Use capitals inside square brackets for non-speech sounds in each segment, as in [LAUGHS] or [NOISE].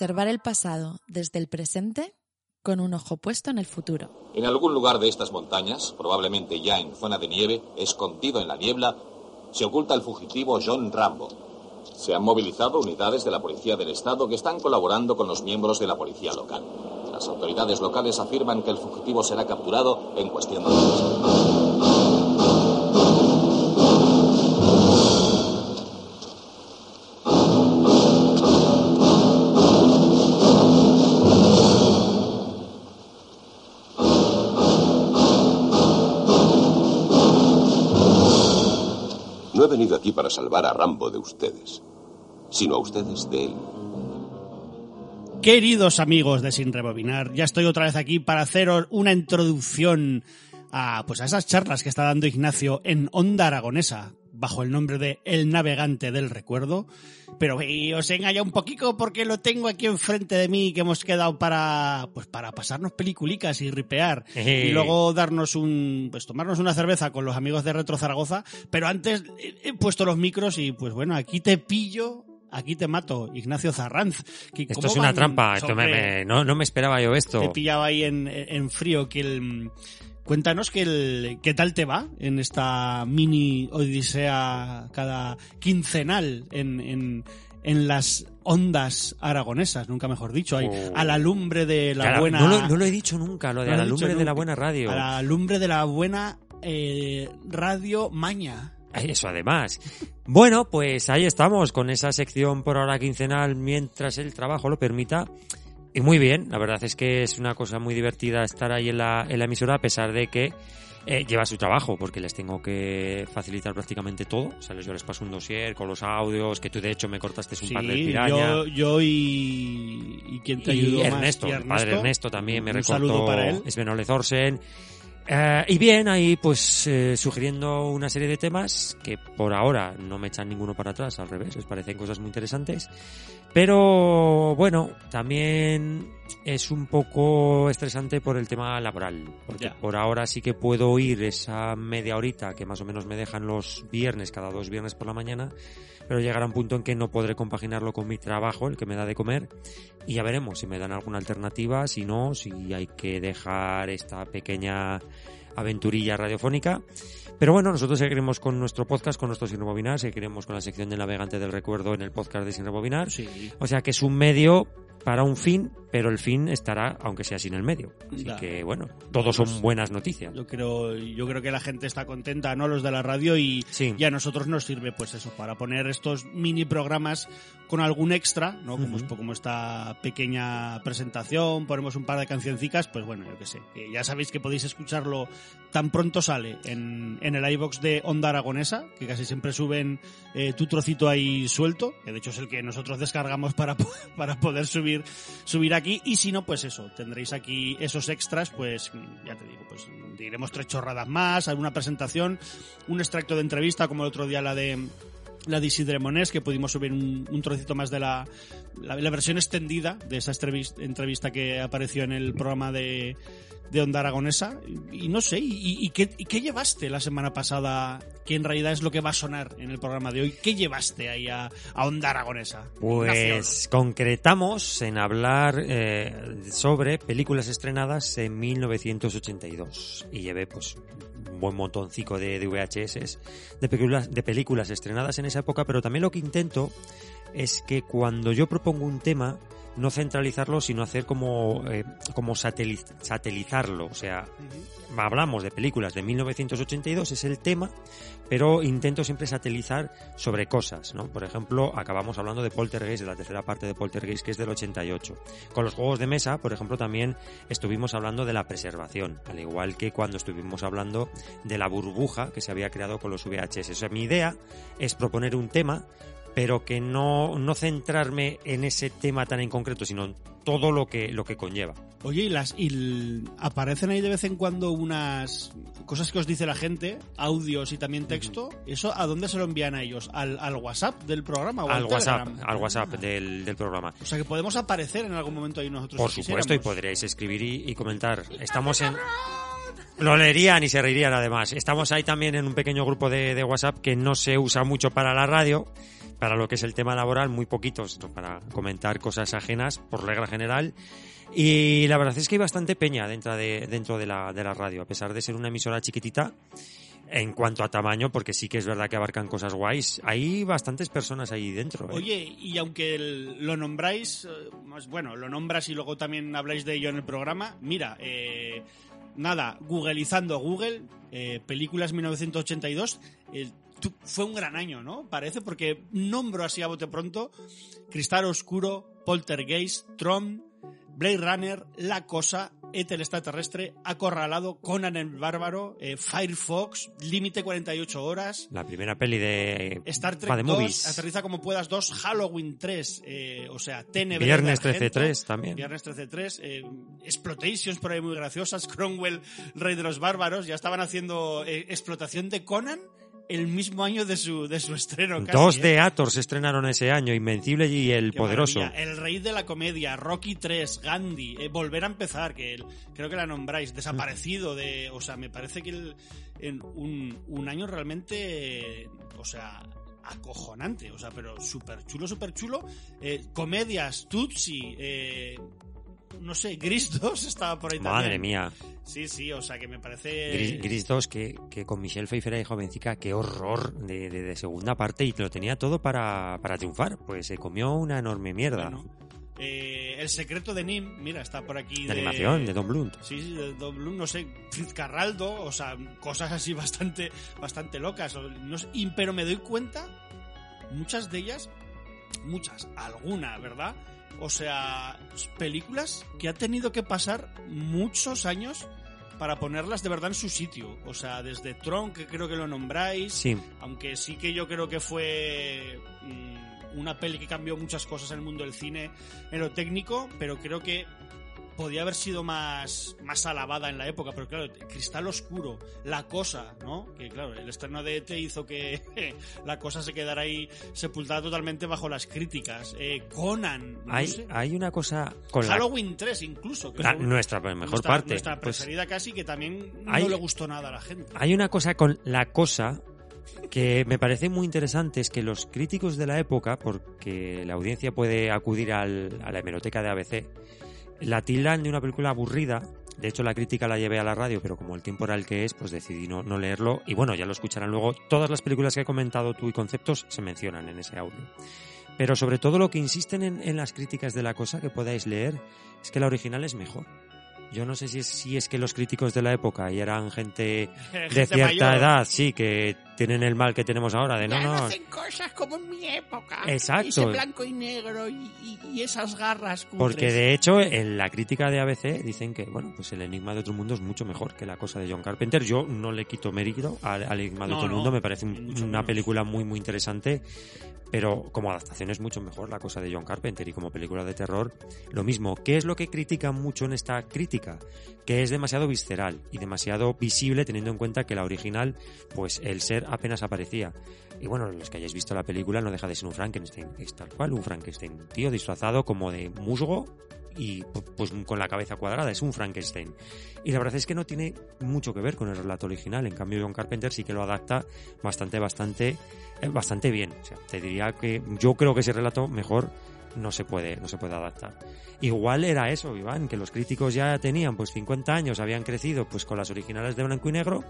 Preservar el pasado desde el presente con un ojo puesto en el futuro. En algún lugar de estas montañas, probablemente ya en zona de nieve, escondido en la niebla, se oculta el fugitivo John Rambo. Se han movilizado unidades de la Policía del Estado que están colaborando con los miembros de la Policía local. Las autoridades locales afirman que el fugitivo será capturado en cuestión de horas. Aquí para salvar a Rambo de ustedes, sino a ustedes de él. Queridos amigos de Sin Rebobinar, ya estoy otra vez aquí para haceros una introducción a, pues a esas charlas que está dando Ignacio en Onda Aragonesa, bajo el nombre de El Navegante del Recuerdo. Pero eh, os engaña un poquito porque lo tengo aquí enfrente de mí que hemos quedado para, pues para pasarnos peliculicas y ripear. Eh. Y luego darnos un, pues tomarnos una cerveza con los amigos de Retro Zaragoza. Pero antes he puesto los micros y pues bueno, aquí te pillo Aquí te mato, Ignacio Zarranz. que Esto ¿cómo es una trampa. Esto me- no, no me esperaba yo esto. te pillaba ahí en, en frío que el cuéntanos el qué tal te va en esta mini odisea cada quincenal en, en, en las ondas aragonesas nunca mejor dicho ahí, Oh. a la lumbre de la Claro, buena no, lo, no lo he dicho nunca, lo de No a la lumbre de la buena radio. a la lumbre de la buena eh, radio maña Eso además. Bueno, pues ahí estamos con esa sección por ahora quincenal mientras el trabajo lo permita. Y muy bien, la verdad es que es una cosa muy divertida estar ahí en la, en la emisora a pesar de que eh, lleva su trabajo, porque les tengo que facilitar prácticamente todo. O sea, yo les paso un dossier con los audios, que tú de hecho me cortaste un par de sí piraña. yo, yo y, y quien te y ayudó Ernesto, más y el padre Ernesto también me un recortó saludo para él Thorsen. Eh, y bien, ahí pues eh, sugiriendo una serie de temas que por ahora no me echan ninguno para atrás, al revés, les parecen cosas muy interesantes. Pero bueno, también es un poco estresante por el tema laboral, porque por ahora sí que puedo oír esa media horita que más o menos me dejan los viernes, cada dos viernes por la mañana, pero llegará un punto en que no podré compaginarlo con mi trabajo, el que me da de comer, y ya veremos si me dan alguna alternativa, si no, si hay que dejar esta pequeña aventurilla radiofónica. Pero bueno, nosotros seguiremos con nuestro podcast, con nuestro Sin Rebobinar, seguiremos con la sección del navegante del recuerdo en el podcast de Sin Rebobinar. sí O sea que es un medio para un fin, pero el fin estará, aunque sea sin el medio. Así que bueno, todos son buenas noticias. Yo creo, yo creo que la gente está contenta, ¿no? Los de la radio y, Sí. y a nosotros nos sirve, pues eso, para poner estos mini programas con algún extra, ¿no? Como, como esta pequeña presentación, ponemos un par de cancioncicas, pues bueno, yo qué sé. ya sabéis que podéis escucharlo tan pronto sale en, en el iBox de Onda Aragonesa, que casi siempre suben eh, tu trocito ahí suelto, que de hecho es el que nosotros descargamos para, [LAUGHS] para poder subir, subir aquí. Y si no, pues eso, tendréis aquí esos extras, pues ya te digo, pues diremos tres chorradas más, alguna presentación, un extracto de entrevista, como el otro día la de la de Isidre Monés, que pudimos subir un, un trocito más de la, la, la versión extendida de esa entrevis- entrevista que apareció en el programa de, de Onda Aragonesa. Y, y no sé, y, y qué, y qué llevaste la semana pasada? Que en realidad es lo que va a sonar en el programa de hoy. ¿Qué llevaste ahí a, a Onda Aragonesa? Pues concretamos en hablar eh, sobre películas estrenadas en 1982 y llevé pues buen montoncico de, de VHS de películas, de películas estrenadas en esa época, pero también lo que intento es que cuando yo propongo un tema no centralizarlo, sino hacer como, eh, como sateli- satelizarlo, o sea, hablamos de películas de 1982, es el tema, pero intento siempre satelizar sobre cosas, ¿no? Por ejemplo, acabamos hablando de Poltergeist, de la tercera parte de Poltergeist, que es del 88. Con los juegos de mesa, por ejemplo, también estuvimos hablando de la preservación, al igual que cuando estuvimos hablando de la burbuja que se había creado con los VHS. O sea, mi idea es proponer un tema pero que no, no centrarme en ese tema tan en concreto, sino en todo lo que, lo que conlleva. Oye, y, las, y aparecen ahí de vez en cuando unas cosas que os dice la gente, audios y también texto. ¿Eso a dónde se lo envían a ellos? ¿Al, al WhatsApp del programa o al, Al WhatsApp, Telegram? al WhatsApp del, del programa. O sea que podemos aparecer en algún momento ahí nosotros. Por si supuesto, y podréis escribir y, y comentar. Estamos en... Lo leerían y se reirían además. Estamos ahí también en un pequeño grupo de, de WhatsApp que no se usa mucho para la radio, para lo que es el tema laboral, muy poquitos para comentar cosas ajenas por regla general. Y la verdad es que hay bastante peña dentro de, dentro de la, de la radio, a pesar de ser una emisora chiquitita. En cuanto a tamaño, porque sí que es verdad que abarcan cosas guays, hay bastantes personas ahí dentro. ¿eh? Oye, y aunque el- lo nombráis, eh, bueno, lo nombras y luego también habláis de ello en el programa, mira, eh, nada, googleizando Google, eh, películas 1982, eh, tú- fue un gran año, ¿no? Parece, porque nombro así a bote pronto Cristal Oscuro, Poltergeist, Tron, Blade Runner, La Cosa, Ethel extraterrestre, Acorralado, Conan el Bárbaro, eh, Firefox, Límite 48 horas, La primera peli de Star Trek de 2, movies. Aterriza como puedas 2, Halloween 3, eh, o sea, TNB. Viernes de Argento, 13-3 también. Viernes 13-3, eh, Exploitations por ahí muy graciosas, [LAUGHS] Cromwell, Rey de los Bárbaros, ya estaban haciendo eh, explotación de Conan el mismo año de su, de su estreno. Casi, Dos ¿eh? de Ator se estrenaron ese año, Invencible y El Qué Poderoso. maravilla. El rey de la comedia, Rocky 3, Gandhi, eh, Volver a empezar, que el- creo que la nombráis, Desaparecido, de, o sea, me parece que el- en un, un año realmente, eh, o sea, acojonante, o sea, pero súper chulo, súper chulo. Eh, comedias, Tutsi, eh, no sé, Gris [LAUGHS] 2 estaba por ahí Madre también. mía. Sí, sí, o sea, que me parece... Gris, Gris 2, que, que con Michelle Pfeiffer y jovencica, qué horror de, de- de segunda parte y lo tenía todo para, para triunfar. Pues se comió una enorme mierda. Bueno, eh, el secreto de Nim, mira, está por aquí. de animación, de Don Blunt. Sí, sí, de Don Bluth, no sé, Fitzcarraldo, o sea, cosas así [LAUGHS] bastante, bastante locas. no sé, pero me doy cuenta, muchas de ellas, muchas, alguna, ¿verdad? O sea, películas que ha tenido que pasar muchos años para ponerlas de verdad en su sitio. O sea, desde Tron, que creo que lo nombráis, Sí, aunque sí que yo creo que fue mm, una peli que cambió muchas cosas en el mundo del cine en lo técnico, pero creo que podía haber sido más, más alabada en la época, pero claro, Cristal Oscuro, La Cosa, ¿no? Que claro, el estreno de ET hizo que [LAUGHS] La Cosa se quedara ahí sepultada totalmente bajo las críticas. Eh, Conan, no hay, sé. hay una cosa con la, Halloween 3 incluso. Que la- fue nuestra mejor nuestra- parte. Nuestra Pues preferida casi, que también hay- no le gustó nada a la gente. hay una cosa con la cosa que me parece muy interesante, es que los críticos de la época, porque la audiencia puede acudir al- a la hemeroteca de ABC, la tildan de una película aburrida. De hecho, la crítica la llevé a la radio, pero como el tiempo era el que es, pues decidí no, no leerlo. Y bueno, ya lo escucharán luego. Todas las películas que he comentado tú y conceptos se mencionan en ese audio. Pero sobre todo lo que insisten en, en las críticas de la cosa que podáis leer es que la original es mejor. Yo no sé si es, si es que los críticos de la época y eran gente [LAUGHS] de Gente cierta mayor. edad, sí, que tienen el mal que tenemos ahora, de no, ya no no. hacen cosas como en mi época. Exacto. Ese blanco y negro y, y- esas garras cutres. Porque de hecho, en la crítica de ABC dicen que, bueno, pues el Enigma de otro mundo es mucho mejor que la cosa de John Carpenter. Yo no le quito mérito al, al Enigma de No, otro no, mundo, me parece un- una película muy, muy interesante. Pero como adaptación es mucho mejor la cosa de John Carpenter y como película de terror, lo mismo. ¿Qué es lo que critican mucho en esta crítica? Que es demasiado visceral y demasiado visible teniendo en cuenta que la original, pues el ser apenas aparecía. Y bueno, los que hayáis visto la película no deja de ser un Frankenstein, es tal cual, un Frankenstein, tío disfrazado como de musgo y pu- pues con la cabeza cuadrada, es un Frankenstein. Y la verdad es que no tiene mucho que ver con el relato original, en cambio John Carpenter sí que lo adapta bastante, bastante, eh, bastante bien. O sea, te diría que yo creo que ese relato mejor no se puede, no se puede adaptar. Igual era eso, Iván, que los críticos ya tenían pues 50 años, habían crecido pues con las originales de blanco y negro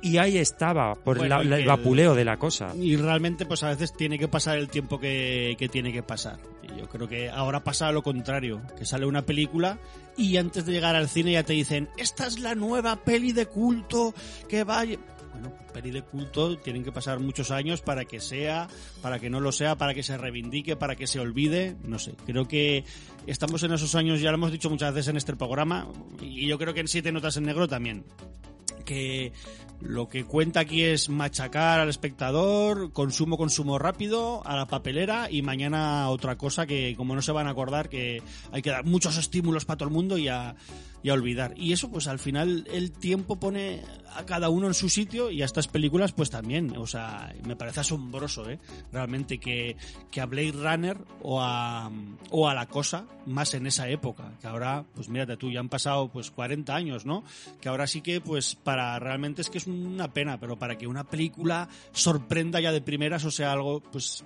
Y ahí estaba, por Bueno, la- el vapuleo de la cosa. Y realmente, pues a veces tiene que pasar el tiempo que, que tiene que pasar. Y yo creo que ahora pasa lo contrario, que sale una película y antes de llegar al cine ya te dicen, esta es la nueva peli de culto que va... a lle-". Bueno, peli de culto tienen que pasar muchos años para que sea, para que no lo sea, para que se reivindique, para que se olvide, no sé. Creo que estamos en esos años, ya lo hemos dicho muchas veces en este programa, y yo creo que en Siete Notas en Negro también que lo que cuenta aquí es machacar al espectador, consumo, consumo rápido, a la papelera y mañana otra cosa que como no se van a acordar que hay que dar muchos estímulos para todo el mundo y a, y a olvidar. Y eso pues al final el tiempo pone a cada uno en su sitio y a estas películas pues también. O sea, me parece asombroso, ¿eh? Realmente que, que a Blade Runner o a, o a La Cosa más en esa época. Que ahora, pues mírate tú, ya han pasado pues 40 años, ¿no? Que ahora sí que pues para realmente es que es una pena, pero para que una película sorprenda ya de primeras o sea algo pues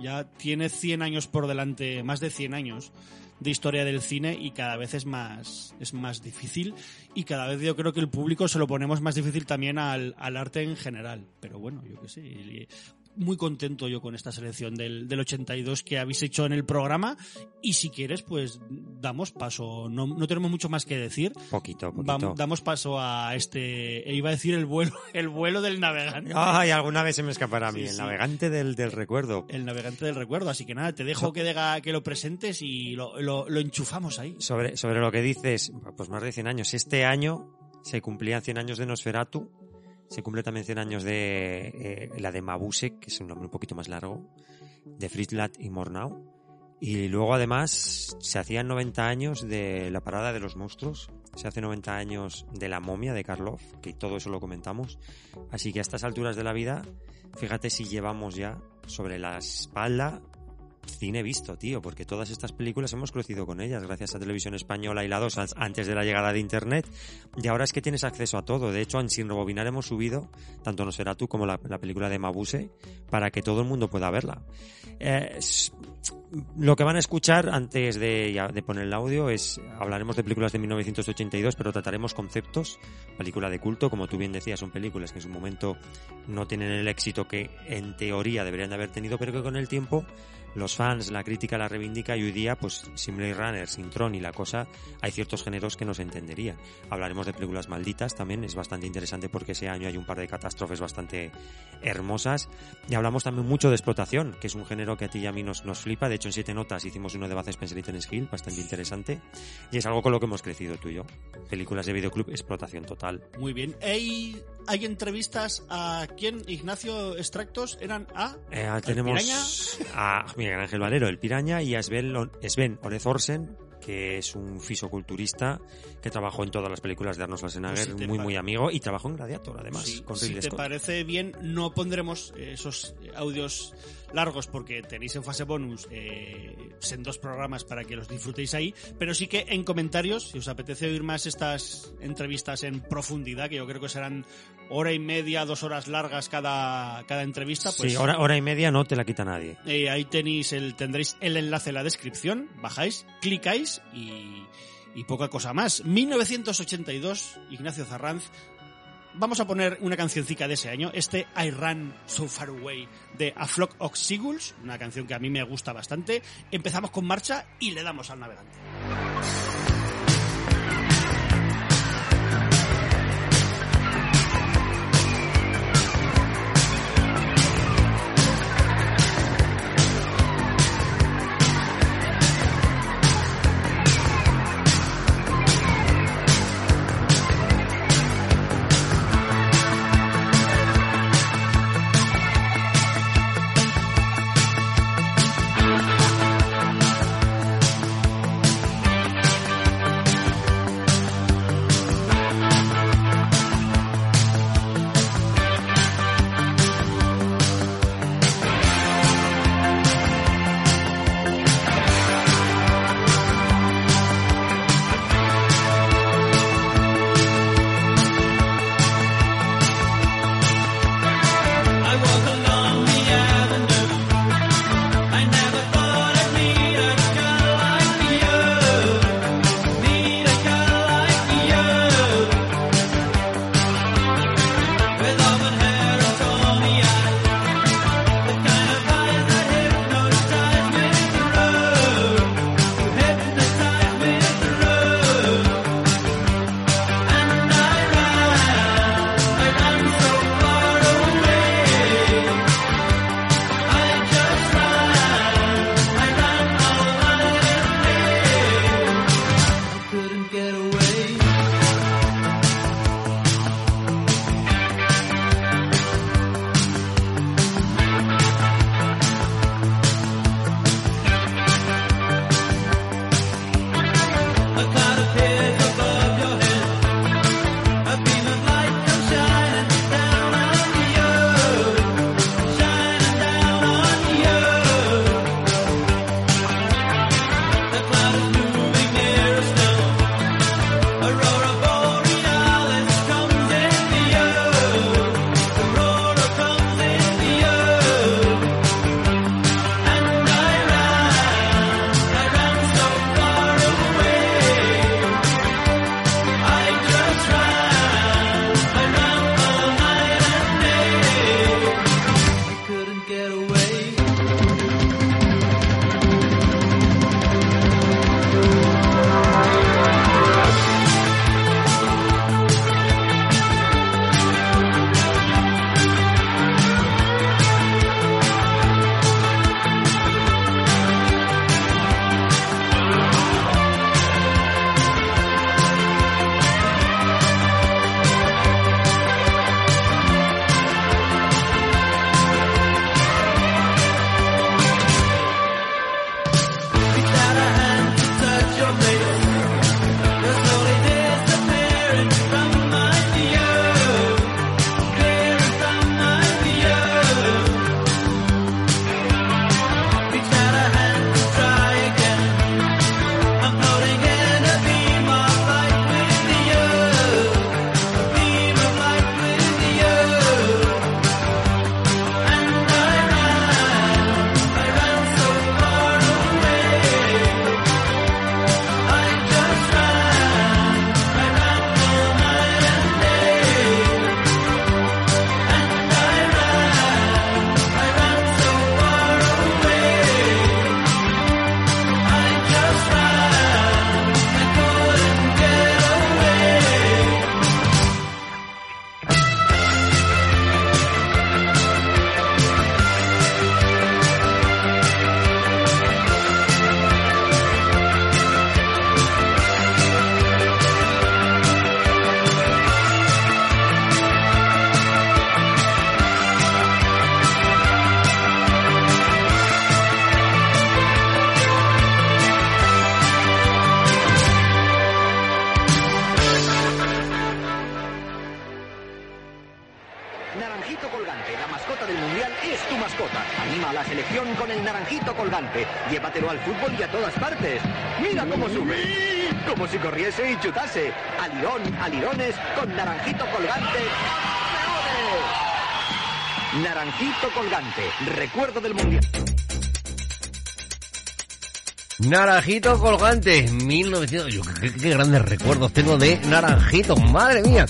ya tiene 100 años por delante, más de 100 años de historia del cine y cada vez es más es más difícil. Y cada vez yo creo que el público se lo ponemos más difícil también al, al arte en general. Pero bueno yo qué sé muy contento yo con esta selección del, del 82 que habéis hecho en el programa y si quieres pues damos paso no, no tenemos mucho más que decir Poquito, poquito. damos paso a este e iba a decir el vuelo [LAUGHS] el vuelo del navegante Ay, alguna vez se me escapará a mí, Sí, el sí. navegante del, del recuerdo. el navegante del recuerdo así que nada te dejo que que lo presentes y lo, lo- lo enchufamos ahí Sobre, sobre lo que dices, pues más de 100 años. Este año se cumplían 100 años de Nosferatu, se cumple también 100 años de eh, la de Mabuse, que es un nombre un poquito más largo, de Fritlat y Mornau. Y luego además se hacían 90 años de la parada de los monstruos, se hace 90 años de la momia de Karloff, que todo eso lo comentamos. Así que a estas alturas de la vida, fíjate si llevamos ya sobre la espalda cine visto, tío, porque todas estas películas hemos crecido con ellas gracias a Televisión Española y la 2 an- antes de la llegada de Internet. Y ahora es que tienes acceso a todo. De hecho, en Sin Rebobinar hemos subido tanto Nosferatu como la, la película de Mabuse para que todo el mundo pueda verla. Eh, lo que van a escuchar antes de, poner el audio es hablaremos de películas de 1982, pero trataremos conceptos, película de culto, como tú bien decías, son películas que en su momento no tienen el éxito que en teoría deberían de haber tenido, pero que con el tiempo los fans, la crítica la reivindica y hoy día, pues sin Blade Runner, sin Tron y la cosa, hay ciertos géneros que no se entenderían. Hablaremos de películas malditas también, es bastante interesante porque ese año hay un par de catástrofes bastante hermosas. Y hablamos también mucho de explotación, que es un género que a ti y a mí nos, nos flipa. De hecho, en siete notas hicimos uno de Baz Spencer y Terence Hill, bastante interesante. Y es algo con lo que hemos crecido tú y yo. Películas de videoclub, explotación total. Muy bien. ¿Hay, hay entrevistas a quién? Ignacio Extractos eran a. Eh, ¿Al tenemos Piraña? a Miguel Ángel Valero, el Piraña, y a Sven, Sven Orezorsen, que es un fisoculturista que trabajó en todas las películas de Arnold Schwarzenegger, Pues si te muy, muy amigo, y trabajó en Gladiator, además, Sí, con si Ridley te Scott. parece bien, no pondremos esos audios largos porque tenéis en fase bonus eh, en dos programas para que los disfrutéis ahí, pero sí que en comentarios, si os apetece oír más estas entrevistas en profundidad, que yo creo que serán hora y media, dos horas largas cada, cada entrevista, pues sí, hora, hora y media no te la quita nadie. eh, ahí tenéis el, tendréis el enlace en la descripción, bajáis, clicáis y, y poca cosa más. 1982, Ignacio Zarranz. Vamos a poner una cancioncica de ese año, este I Ran So Far Away de A Flock of Seagulls, una canción que a mí me gusta bastante. Empezamos con marcha y le damos al navegante. Naranjito colgante. Recuerdo del mundial. Naranjito colgante, 1900. Yo, qué, qué grandes recuerdos tengo de Naranjito, madre mía.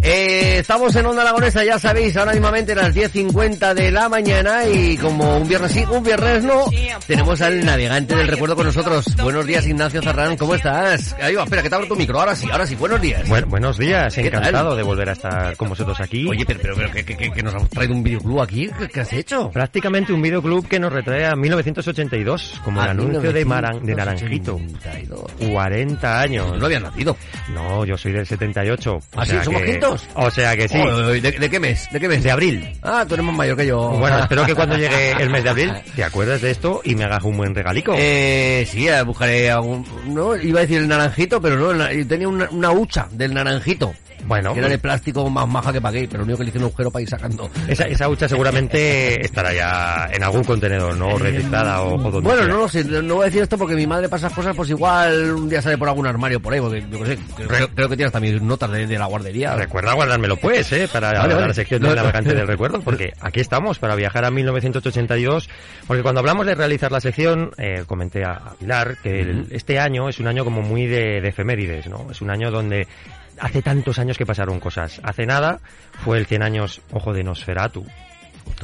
Eh, estamos en Onda Aragonesa, ya sabéis, ahora mismamente las 10.50 de la mañana y como un viernes sí, un viernes no, tenemos al navegante del recuerdo con nosotros. Buenos días, Ignacio Zarrán, ¿cómo estás? Ahí va, espera, que te abro tu micro, ahora sí, ahora sí, buenos días. Bueno, buenos días, ¿Qué encantado tal? de volver a estar con vosotros aquí. Oye, pero, pero, pero ¿qué, qué, qué- qué nos has traído un videoclub aquí? ¿Qué, qué has hecho? Prácticamente un videoclub que nos retrae a 1982, como el Ah, anuncio de, Maran- de Naranjito. 1982. 40 años. No había nacido. No, yo soy del 78. o ¿Ah, sí? ¿Somos que- quintos? O sea que sí. Oy, oy, ¿de, de qué mes? ¿De qué mes? De abril. Ah, tú eres más mayor que yo. Bueno, espero que cuando [LAUGHS] llegue el mes de abril te acuerdes de esto y me hagas un buen regalico. Eh, sí, buscaré algún... No, iba a decir el naranjito, pero no, el tenía una, una hucha del naranjito. Bueno, que era de plástico más maja que pagué, pero lo único que le hice un agujero para ir sacando. esa, esa hucha seguramente [LAUGHS] estará ya en algún contenedor, ¿no? Registrada o, o donde Bueno, sea. no lo sé, no voy a decir esto porque mi madre pasa cosas, pues igual un día sale por algún armario por ahí, porque yo qué sé, creo, creo que tienes también notas de, de la guardería. Recuerda guardármelo pues, ¿eh? Para Vale, la sección No, del no. navegante del [LAUGHS] recuerdo, porque aquí estamos para viajar a 1982, porque cuando hablamos de realizar la sección, eh, comenté a, a Pilar que el- este año es un año como muy de, de efemérides, ¿no? Es un año donde hace tantos años que pasaron cosas. Hace nada fue el 100 años, ojo, de Nosferatu,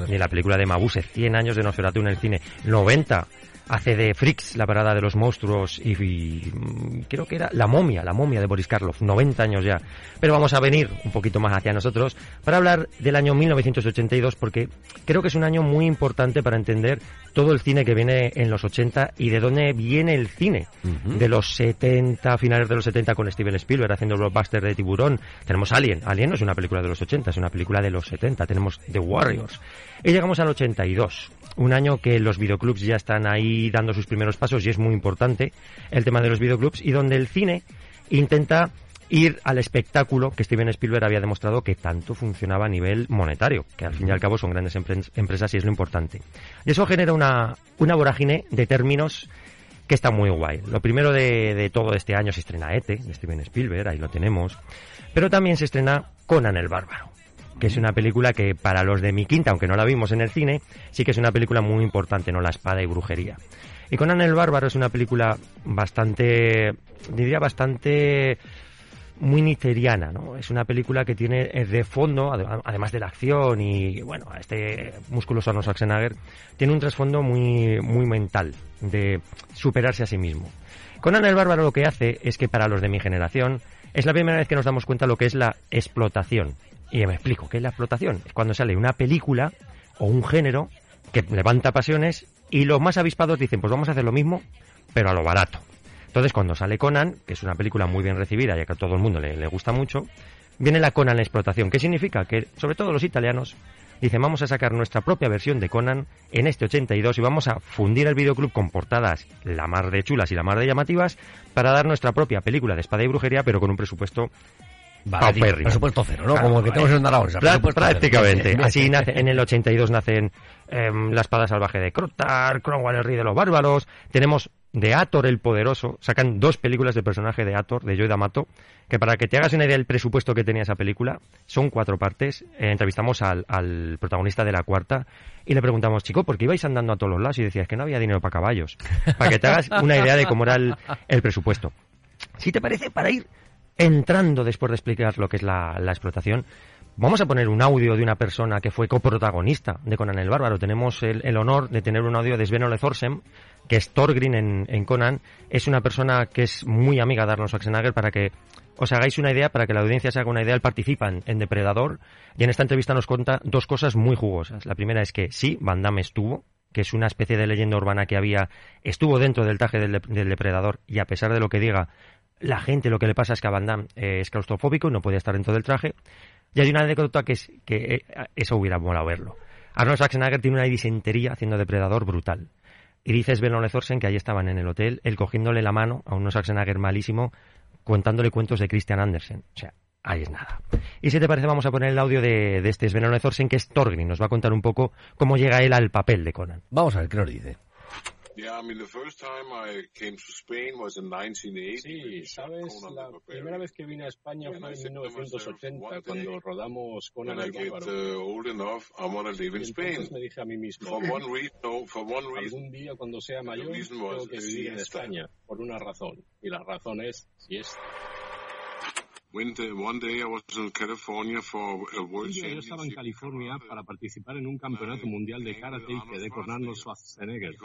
de la película de Mabuse, 100 años de Nosferatu en el cine, 90 hace de Freaks, la parada de los monstruos, y, y, mm, creo que era La momia, La momia de Boris Karloff, 90 años ya. Pero vamos a venir un poquito más hacia nosotros para hablar del año 1982, porque creo que es un año muy importante para entender todo el cine que viene en los 80 y de dónde viene el cine. De los 70, finales de los 70 con Steven Spielberg haciendo blockbuster de tiburón. Tenemos Alien. Alien no es una película de los 80, es una película de los 70. Tenemos The Warriors. Y llegamos al 82. Un año que los videoclubs ya están ahí dando sus primeros pasos y es muy importante el tema de los videoclubs y donde el cine intenta ir al espectáculo que Steven Spielberg había demostrado que tanto funcionaba a nivel monetario, que al fin y al cabo son grandes empre- empresas y es lo importante. Y eso genera una, una vorágine de términos que está muy guay. Lo primero de, de todo este año se estrena ET, de Steven Spielberg, ahí lo tenemos, pero también se estrena Conan el Bárbaro, que es una película que para los de mi quinta, aunque no la vimos en el cine, sí que es una película muy importante, ¿no? La espada y brujería. Y Conan el Bárbaro es una película bastante, diría bastante muy niteriana, ¿no? Es una película que tiene eh, de fondo, ade- además de la acción y, bueno, este musculoso Arnold Schwarzenegger, tiene un trasfondo muy, muy mental, de superarse a sí mismo. Conan el Bárbaro lo que hace es que para los de mi generación es la primera vez que nos damos cuenta lo que es la explotación. Y me explico, ¿qué es la explotación? Es cuando sale una película o un género que levanta pasiones y los más avispados dicen, pues vamos a hacer lo mismo, pero a lo barato. Entonces, cuando sale Conan, que es una película muy bien recibida, ya que a todo el mundo le, le gusta mucho, viene la Conan explotación. ¿Qué significa? Que, sobre todo los italianos, dicen, vamos a sacar nuestra propia versión de Conan en este 82 y vamos a fundir el videoclub con portadas la mar de chulas y la mar de llamativas para dar nuestra propia película de espada y brujería, pero con un presupuesto Vale, paupérrimo. presupuesto cero, ¿no? Claro, Como el que tenemos en Zaragoza. Cero. prácticamente. Así nace, en el 82 nacen em, La espada salvaje de Crotar, Cromwell el rey de los bárbaros, tenemos de Ator el poderoso, sacan dos películas de personaje de Ator, de Joe D'Amato, que para que te hagas una idea del presupuesto que tenía esa película, son cuatro partes. Eh, entrevistamos al, al protagonista de la cuarta y le preguntamos, chico, ¿por qué ibais andando a todos los lados? Y decías que no había dinero para caballos. Para que te hagas una idea de cómo era el, el presupuesto. Si te parece, para ir entrando después de explicar lo que es la, explotación, vamos a poner un audio de una persona que fue coprotagonista de Conan el Bárbaro. Tenemos el, honor de tener un audio de Sven Ole Thorsen, que es Thorgrim en, Conan. Es una persona que es muy amiga de Arnold Schwarzenegger para que os hagáis una idea, para que la audiencia se haga una idea. Él participa en, Depredador y en esta entrevista nos cuenta dos cosas muy jugosas. La primera es que sí, Van Damme estuvo, que es una especie de leyenda urbana que había, estuvo dentro del traje del, del depredador y a pesar de lo que diga, la gente lo que le pasa es que a Van Damme eh, es claustrofóbico y no puede estar dentro del traje. Y hay una anécdota que es que eh, eso hubiera molado verlo. Arnold Schwarzenegger tiene una disentería haciendo depredador brutal. Y dice Sven Ole Thorsen que ahí estaban en el hotel, él cogiéndole la mano a un Schwarzenegger malísimo, contándole cuentos de Christian Andersen. O sea, ahí es nada. Y si te parece, vamos a poner el audio de, de este Sven Thorsen, que es Thorgrim. Nos va a contar un poco cómo llega él al papel de Conan. Vamos a ver qué nos dice. Yeah, I mean, the first time I came to Spain was in 1980. Sí, sabes, la primera vez que vine a España fue en 1980, cuando rodamos I el get Bárbaro. uh, old enough, I want to live in Y Spain. entonces me dije a mí mismo, For one reason, no, for one reason. algún día cuando sea mayor tengo que vivir en. España, por una razón. Y la razón es siesta. Un día yo estaba en California para participar en un campeonato mundial de karate y quedé con Arnold Schwarzenegger.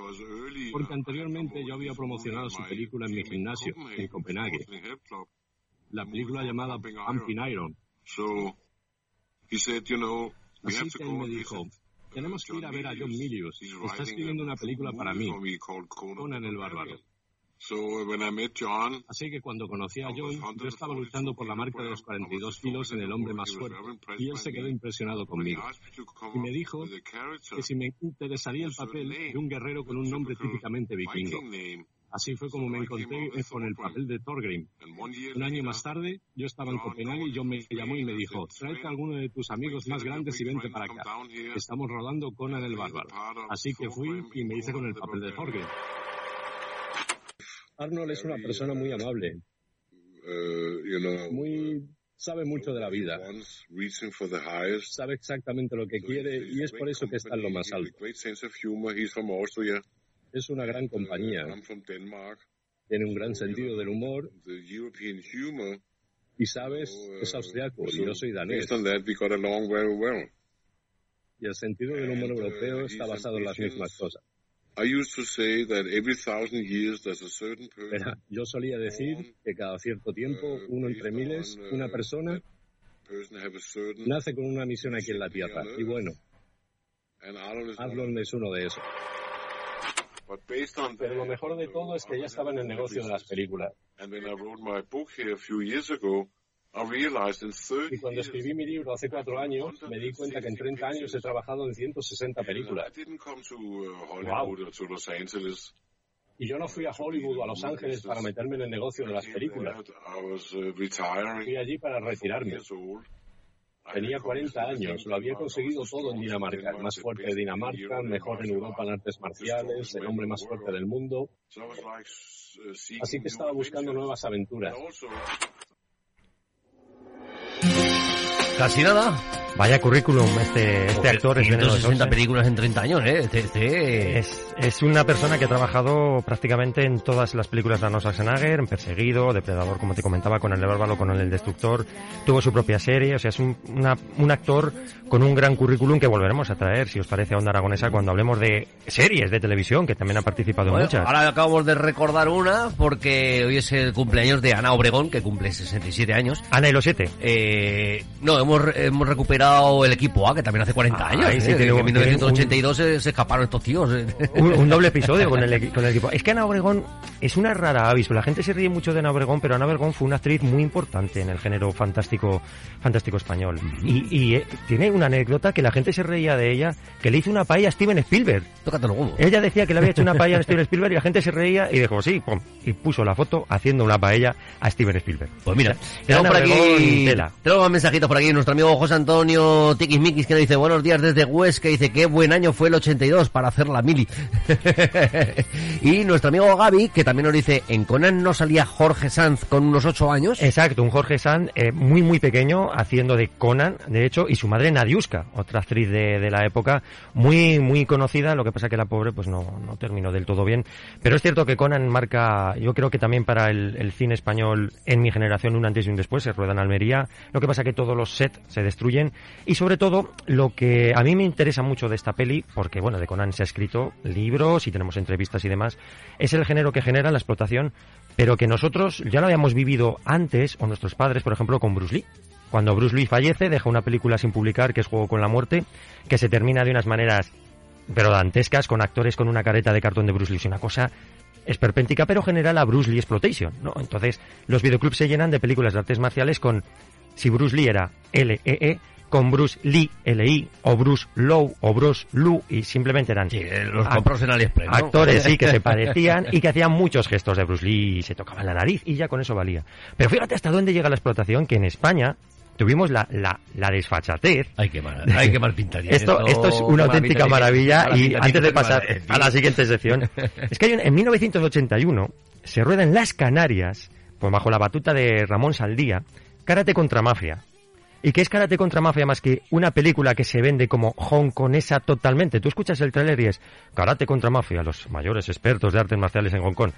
Porque anteriormente yo había promocionado su película en mi gimnasio, en Copenhague. La película llamada Pumping Iron. So he said, you know, we Así have to que él me dijo, tenemos que ir a ver a John Milius. Está escribiendo una película para mí, Conan el Bárbaro. Así que cuando conocí a John, yo estaba luchando por la marca de los 42 kilos en el hombre más fuerte. Y él se quedó impresionado conmigo. Y me dijo que si me interesaría el papel de un guerrero con un nombre típicamente vikingo. Así fue como me encontré con el papel de Thorgrim. Un año más tarde, yo estaba en Copenhague y John me llamó y me dijo, tráete a alguno de tus amigos más grandes y vente para acá. Estamos rodando Conan el Bárbaro. Así que fui y me hice con el papel de Thorgrim. Arnold es una persona muy amable, uh, know, muy sabe mucho de la vida, sabe exactamente lo que quiere y es por eso que está en lo más alto. Es una gran compañía, tiene un gran sentido del humor. y sabes, es austriaco y yo soy danés. Y el sentido del humor europeo está basado en las mismas cosas. I used to say that every thousand years there's a certain person Verá, yo solía decir que cada cierto tiempo, uno entre miles, una persona person have a certain nace con una misión aquí en la Tierra. Y bueno, Arnold es uno de esos. Pero lo mejor de todo es que ya estaba en el negocio de las películas. And when I wrote my book here a few years ago, I realized in 30 Y cuando escribí mi libro hace cuatro años, me di cuenta que en 30 años he trabajado en 160 películas. I didn't come to uh, Hollywood or to Los Angeles. Y yo no fui a Hollywood o a Los Ángeles para meterme en el negocio de las películas. I was uh, retiring. Fui allí para retirarme. Tenía 40 años, lo había conseguido todo en Dinamarca, el más fuerte de Dinamarca, mejor en Europa en artes marciales, el hombre más fuerte del mundo. Uh, Así que estaba buscando nuevas aventuras. And also, Casi nada. Vaya currículum este, este actor. es Veneno de 160 Thorsen. películas en 30 años, ¿eh? Este, este- Es, es una persona que ha trabajado prácticamente en todas las películas de Arnold Schwarzenegger, en Perseguido, Depredador, como te comentaba, con el Bárbaro, con el Destructor, tuvo su propia serie, o sea, es un, una- un actor con un gran currículum que volveremos a traer, si os parece, a Onda Aragonesa cuando hablemos de series de televisión, que también ha participado en muchas. ahora acabamos de recordar una porque hoy es el cumpleaños de Ana Obregón, que cumple 67 años. Ana y los siete. Eh, no, hemos, hemos recuperado el equipo A, que también hace 40 Ah, años. sí ¿eh? en un- 1982 se, se escaparon estos tíos. ¿eh? un, un doble episodio con el, [LAUGHS] equi- con el equipo. Es que Ana Obregón es una rara avis. La gente se ríe mucho de Ana Obregón, pero Ana Obregón fue una actriz muy importante en el género fantástico, fantástico español. Y, y, eh, tiene una anécdota que la gente se reía de ella, que le hizo una paella a Steven Spielberg. Tócate los huevos. Ella decía que le había hecho una paella a Steven [LAUGHS] Spielberg y la gente se reía y dijo sí, pum, y puso la foto haciendo una paella a Steven Spielberg. Pues mira, Ana tenemos por aquí, tenemos mensajitos por aquí. Nuestro amigo José Antonio Tiquismiquis que nos dice buenos días desde Huesca, dice qué buen año fue el 82 para hacer la mili. [LAUGHS] y nuestro amigo Gaby que también nos dice en Conan no salía Jorge Sanz con unos 8 años. Exacto, un Jorge Sanz eh, muy muy pequeño haciendo de Conan, de hecho, y su madre Nadiuska, otra actriz de, de la época, muy muy conocida, lo que pasa que la pobre pues no, no terminó del todo bien. Pero es cierto que Conan marca, yo creo que también para el, el cine español en mi generación un antes y un después, se rueda en Almería, lo que pasa que todos los sets se destruyen y sobre todo lo que a mí me interesa mucho de esta peli, porque bueno, de Conan se ha escrito libros y tenemos entrevistas y demás, es el género que genera la explotación, pero que nosotros ya lo habíamos vivido antes, o nuestros padres, por ejemplo, con Bruce Lee. Cuando Bruce Lee fallece, deja una película sin publicar, que es Juego con la Muerte, que se termina de unas maneras, pero dantescas, con actores con una careta de cartón de Bruce Lee. Es una cosa esperpéntica, pero genera la Bruce Lee Exploitation, ¿no? Entonces, los videoclubs se llenan de películas de artes marciales con si Bruce Lee era L-E-E, con Bruce Lee, L-I, o Bruce Low, o Bruce Lu, y simplemente eran los compros en AliExpress, ¿no? actores, sí, que se [LAUGHS] parecían y que hacían muchos gestos de Bruce Lee, y se tocaban la nariz, y ya con eso valía. Pero fíjate hasta dónde llega la explotación, que en España tuvimos la, la, la desfachatez. Hay que mal, hay que mal pintaría. Esto, esto es una auténtica maravilla y antes de pasar a la siguiente sección, [LAUGHS] es que hay un- en 1981 se rueda en las Canarias, pues bajo la batuta de Ramón Saldía, Karate contra Mafia. ¿Y qué es Karate contra Mafia más que una película que se vende como hongkonesa totalmente? Tú escuchas el trailer y es Karate contra Mafia, los mayores expertos de artes marciales en Hong Kong.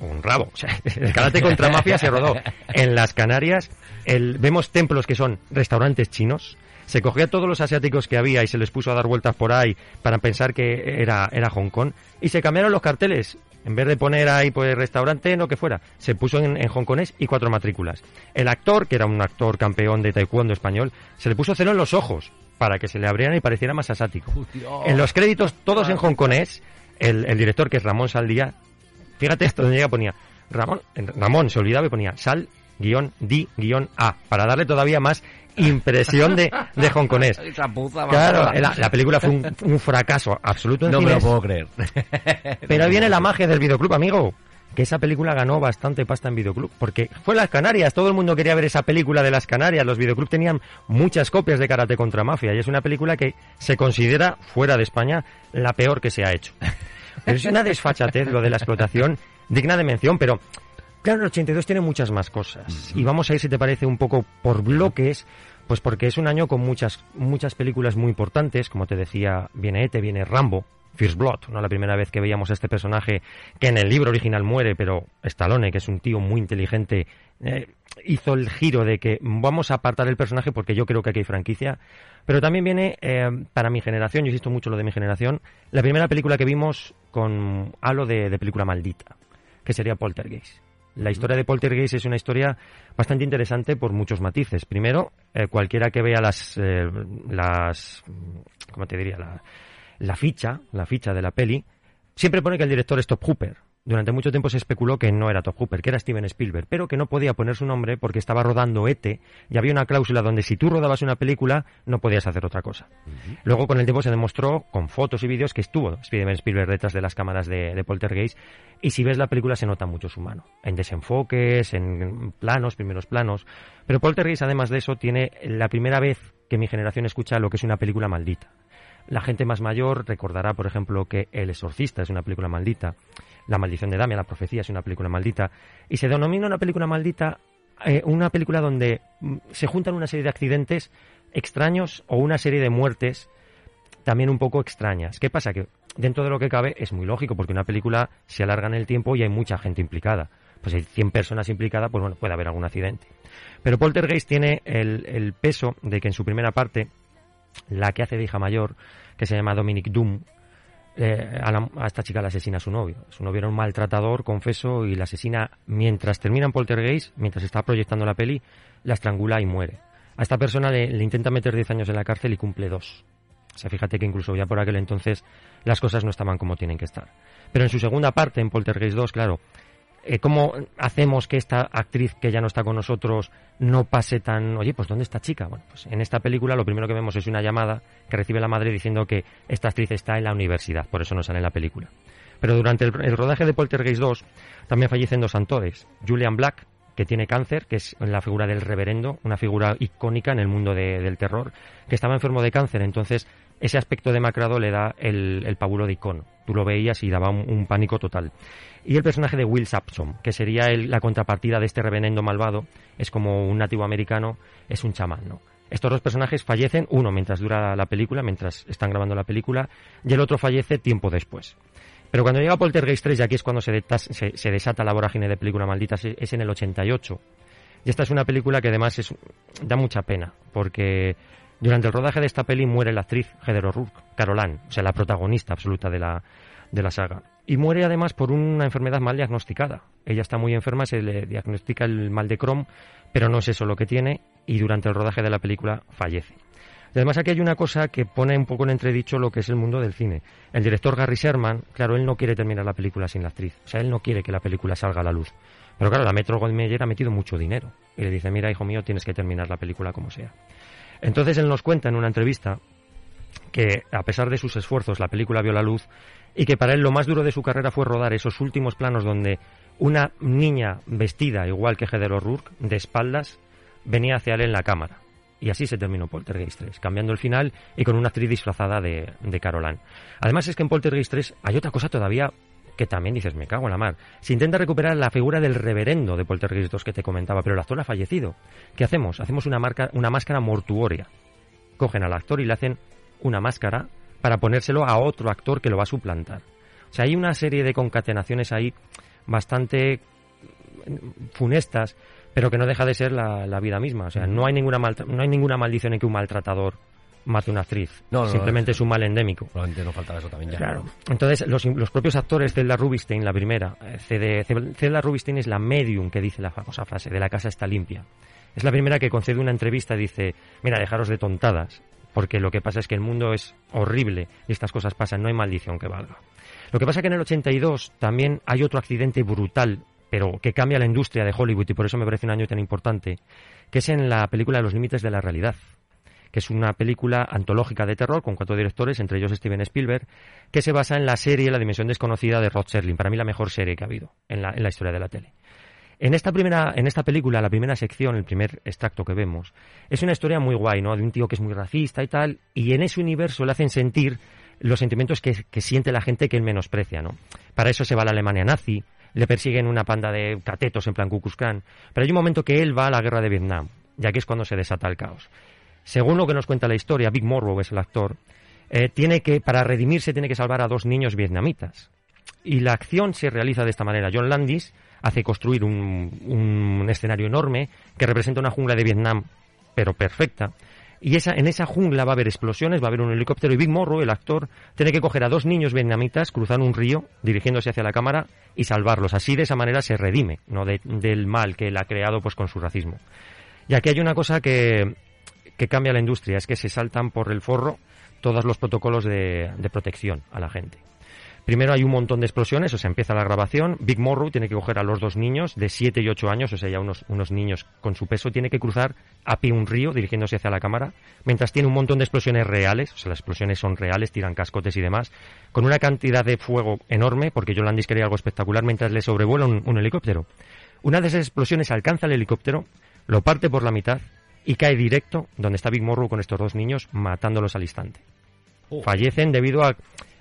Un rabo. [LAUGHS] El Karate contra Mafia se rodó en las Canarias. El- vemos templos que son restaurantes chinos. Se cogió a todos los asiáticos que había y se les puso a dar vueltas por ahí para pensar que era, era Hong Kong. Y se cambiaron los carteles. En vez de poner ahí, pues, restaurante, no que fuera, se puso en, en hongkonés y cuatro matrículas. El actor, que era un actor campeón de taekwondo español, se le puso celo en los ojos para que se le abrieran y pareciera más asiático. En los créditos, todos en hongkonés, el, el director, que es Ramón Saldía, fíjate esto, donde llega ponía, Ramón, Ramón se olvidaba y ponía sal, guion, di, guion, a, para darle todavía más impresión de, de hongkonés. [LAUGHS] Esa puta Claro, la, la película fue un, un fracaso absoluto en No me lo puedo creer. [LAUGHS] Pero ahí viene la magia del videoclub, amigo. Que esa película ganó bastante pasta en videoclub. Porque fue las Canarias. Todo el mundo quería ver esa película de las Canarias. Los videoclub tenían muchas copias de Karate contra Mafia. Y es una película que se considera, fuera de España, la peor que se ha hecho. [LAUGHS] Pero es una desfachatez lo de la explotación digna de mención. Pero Claro, el 82 tiene muchas más cosas. Y vamos a ir, si te parece, un poco por bloques, pues porque es un año con muchas, muchas películas muy importantes. Como te decía, viene Ete, viene Rambo, First Blood, ¿no? La primera vez que veíamos a este personaje que en el libro original muere, pero Stallone, que es un tío muy inteligente, eh, hizo el giro de que vamos a apartar el personaje porque yo creo que aquí hay franquicia. Pero también viene, eh, para mi generación, yo insisto mucho lo de mi generación, la primera película que vimos con halo de, de película maldita, que sería Poltergeist. La historia de Poltergeist es una historia bastante interesante por muchos matices. Primero, eh, cualquiera que vea las, eh, las, ¿cómo te diría? La, la ficha, la ficha de la peli, siempre pone que el director es Top Hooper. Durante mucho tiempo se especuló que no era Top Hooper, que era Steven Spielberg, pero que no podía poner su nombre porque estaba rodando ET y había una cláusula donde si tú rodabas una película no podías hacer otra cosa. Luego con el tiempo se demostró con fotos y vídeos que estuvo Steven Spielberg detrás de las cámaras de, de Poltergeist y si ves la película se nota mucho su mano, en desenfoques, en planos, primeros planos. Pero Poltergeist además de eso tiene la primera vez que mi generación escucha lo que es una película maldita. La gente más mayor recordará, por ejemplo, que El Exorcista es una película maldita, La Maldición de Damia, La Profecía es una película maldita, y se denomina una película maldita eh, una película donde mm, se juntan una serie de accidentes extraños o una serie de muertes también un poco extrañas. ¿Qué pasa? Que dentro de lo que cabe es muy lógico, porque una película se alarga en el tiempo y hay mucha gente implicada. Pues hay 100 personas implicadas, pues bueno, puede haber algún accidente. Pero Poltergeist tiene el, el peso de que en su primera parte la que hace de hija mayor, que se llama Dominic Doom, eh, a, la- esta chica la asesina a su novio. Su novio era un maltratador, confeso, y la asesina mientras termina en Poltergeist, mientras está proyectando la peli, la estrangula y muere. A esta persona le, le intenta meter 10 años en la cárcel y cumple dos. O sea, fíjate que incluso ya por aquel entonces las cosas no estaban como tienen que estar. Pero en su segunda parte, en Poltergeist 2, claro, ¿cómo hacemos que esta actriz que ya no está con nosotros no pase tan... Oye, pues ¿dónde está chica? Bueno, pues en esta película lo primero que vemos es una llamada que recibe la madre diciendo que esta actriz está en la universidad, por eso no sale en la película. Pero durante el, el rodaje de Poltergeist 2 también fallecen dos actores. Julian Black, que tiene cáncer, que es la figura del reverendo, una figura icónica en el mundo de- del terror, que estaba enfermo de cáncer, entonces ese aspecto demacrado le da el, el de icono. Tú lo veías y daba un, pánico total. Y el personaje de Will Sampson, que sería el- la contrapartida de este reverendo malvado, es como un nativo americano, es un chamán, ¿no? Estos dos personajes fallecen, uno mientras dura la película, mientras están grabando la película, y el otro fallece tiempo después. Pero cuando llega Poltergeist 3, y aquí es cuando se, se- desata la vorágine de película maldita, es es en el 88. Y esta es una película que además es, da mucha pena, porque durante el rodaje de esta peli muere la actriz Heather O'Rourke, Caroline, o sea, la protagonista absoluta de la, de la saga. Y muere además por una enfermedad mal diagnosticada. Ella está muy enferma, se le diagnostica el mal de Crohn, pero no es eso lo que tiene, y durante el rodaje de la película fallece. Además aquí hay una cosa que pone un poco en entredicho lo que es el mundo del cine. El director Gary Sherman, claro, él no quiere terminar la película sin la actriz. O sea, él no quiere que la película salga a la luz. Pero claro, la Metro Goldwyn Mayer ha metido mucho dinero. Y le dice, mira, hijo mío, tienes que terminar la película como sea. Entonces él nos cuenta en una entrevista que, a pesar de sus esfuerzos, la película vio la luz y que para él lo más duro de su carrera fue rodar esos últimos planos donde una niña vestida, igual que Heather O'Rourke, de espaldas, venía hacia él en la cámara. Y así se terminó Poltergeist 3, cambiando el final y con una actriz disfrazada de, de Caroline. Además es que en Poltergeist 3 hay otra cosa todavía que también dices, me cago en la mar. Se intenta recuperar la figura del reverendo de Poltergeist 2 que te comentaba, pero el actor ha fallecido. ¿Qué hacemos? Hacemos una, marca, una máscara mortuoria. Cogen al actor y le hacen una máscara para ponérselo a otro actor que lo va a suplantar. O sea, hay una serie de concatenaciones ahí bastante funestas, pero que no deja de ser la, vida misma. O sea, no hay ninguna no hay ninguna maldición en que un maltratador mate una actriz. No, Simplemente es un mal endémico. Probablemente no faltaba eso también ya. Claro. Entonces, los, los, propios actores, Zelda Rubinstein, la primera, eh, Zelda Rubinstein es la medium que dice la famosa frase, de la casa está limpia. Es la primera que concede una entrevista y dice, mira, dejaros de tontadas, porque lo que pasa es que el mundo es horrible y estas cosas pasan, no hay maldición que valga. Lo que pasa es que en el 82 también hay otro accidente brutal, pero que cambia la industria de Hollywood y por eso me parece un año tan importante, que es en la película Los límites de la realidad que es una película antológica de terror con cuatro directores, entre ellos Steven Spielberg, que se basa en la serie La Dimensión Desconocida de Rod Serling, para mí la mejor serie que ha habido en la, en la historia de la tele. En esta primera, en esta película, la primera sección, el primer extracto que vemos, es una historia muy guay, ¿no? De un tío que es muy racista y tal, y en ese universo le hacen sentir los sentimientos que, siente la gente que él menosprecia, ¿no? Para eso se va a la Alemania nazi, le persiguen una panda de catetos en plan Ku Pero hay un momento que él va a la guerra de Vietnam, ya que es cuando se desata el caos. Según lo que nos cuenta la historia, Big Morrow es el actor, eh, tiene que, para redimirse, tiene que salvar a dos niños vietnamitas. Y la acción se realiza de esta manera. John Landis hace construir un, escenario enorme que representa una jungla de Vietnam, pero perfecta. Y esa, en esa jungla va a haber explosiones, va a haber un helicóptero y Big Morrow, el actor, tiene que coger a dos niños vietnamitas, cruzar un río, dirigiéndose hacia la cámara y salvarlos. Así de esa manera se redime ¿no? del mal que él ha creado pues con su racismo. Y aquí hay una cosa que que cambia la industria es que se saltan por el forro todos los protocolos de, protección a la gente. Primero hay un montón de explosiones, o sea, empieza la grabación. Big Morrow tiene que coger a los dos niños de 7 y 8 años, o sea, ya unos, unos niños con su peso, tiene que cruzar a pie un río dirigiéndose hacia la cámara, mientras tiene un montón de explosiones reales, o sea, las explosiones son reales, tiran cascotes y demás, con una cantidad de fuego enorme, porque Yolandis quería algo espectacular, mientras le sobrevuela un helicóptero. Una de esas explosiones alcanza el helicóptero, lo parte por la mitad y cae directo donde está Big Morrow con estos dos niños matándolos al instante. Oh. Fallecen debido a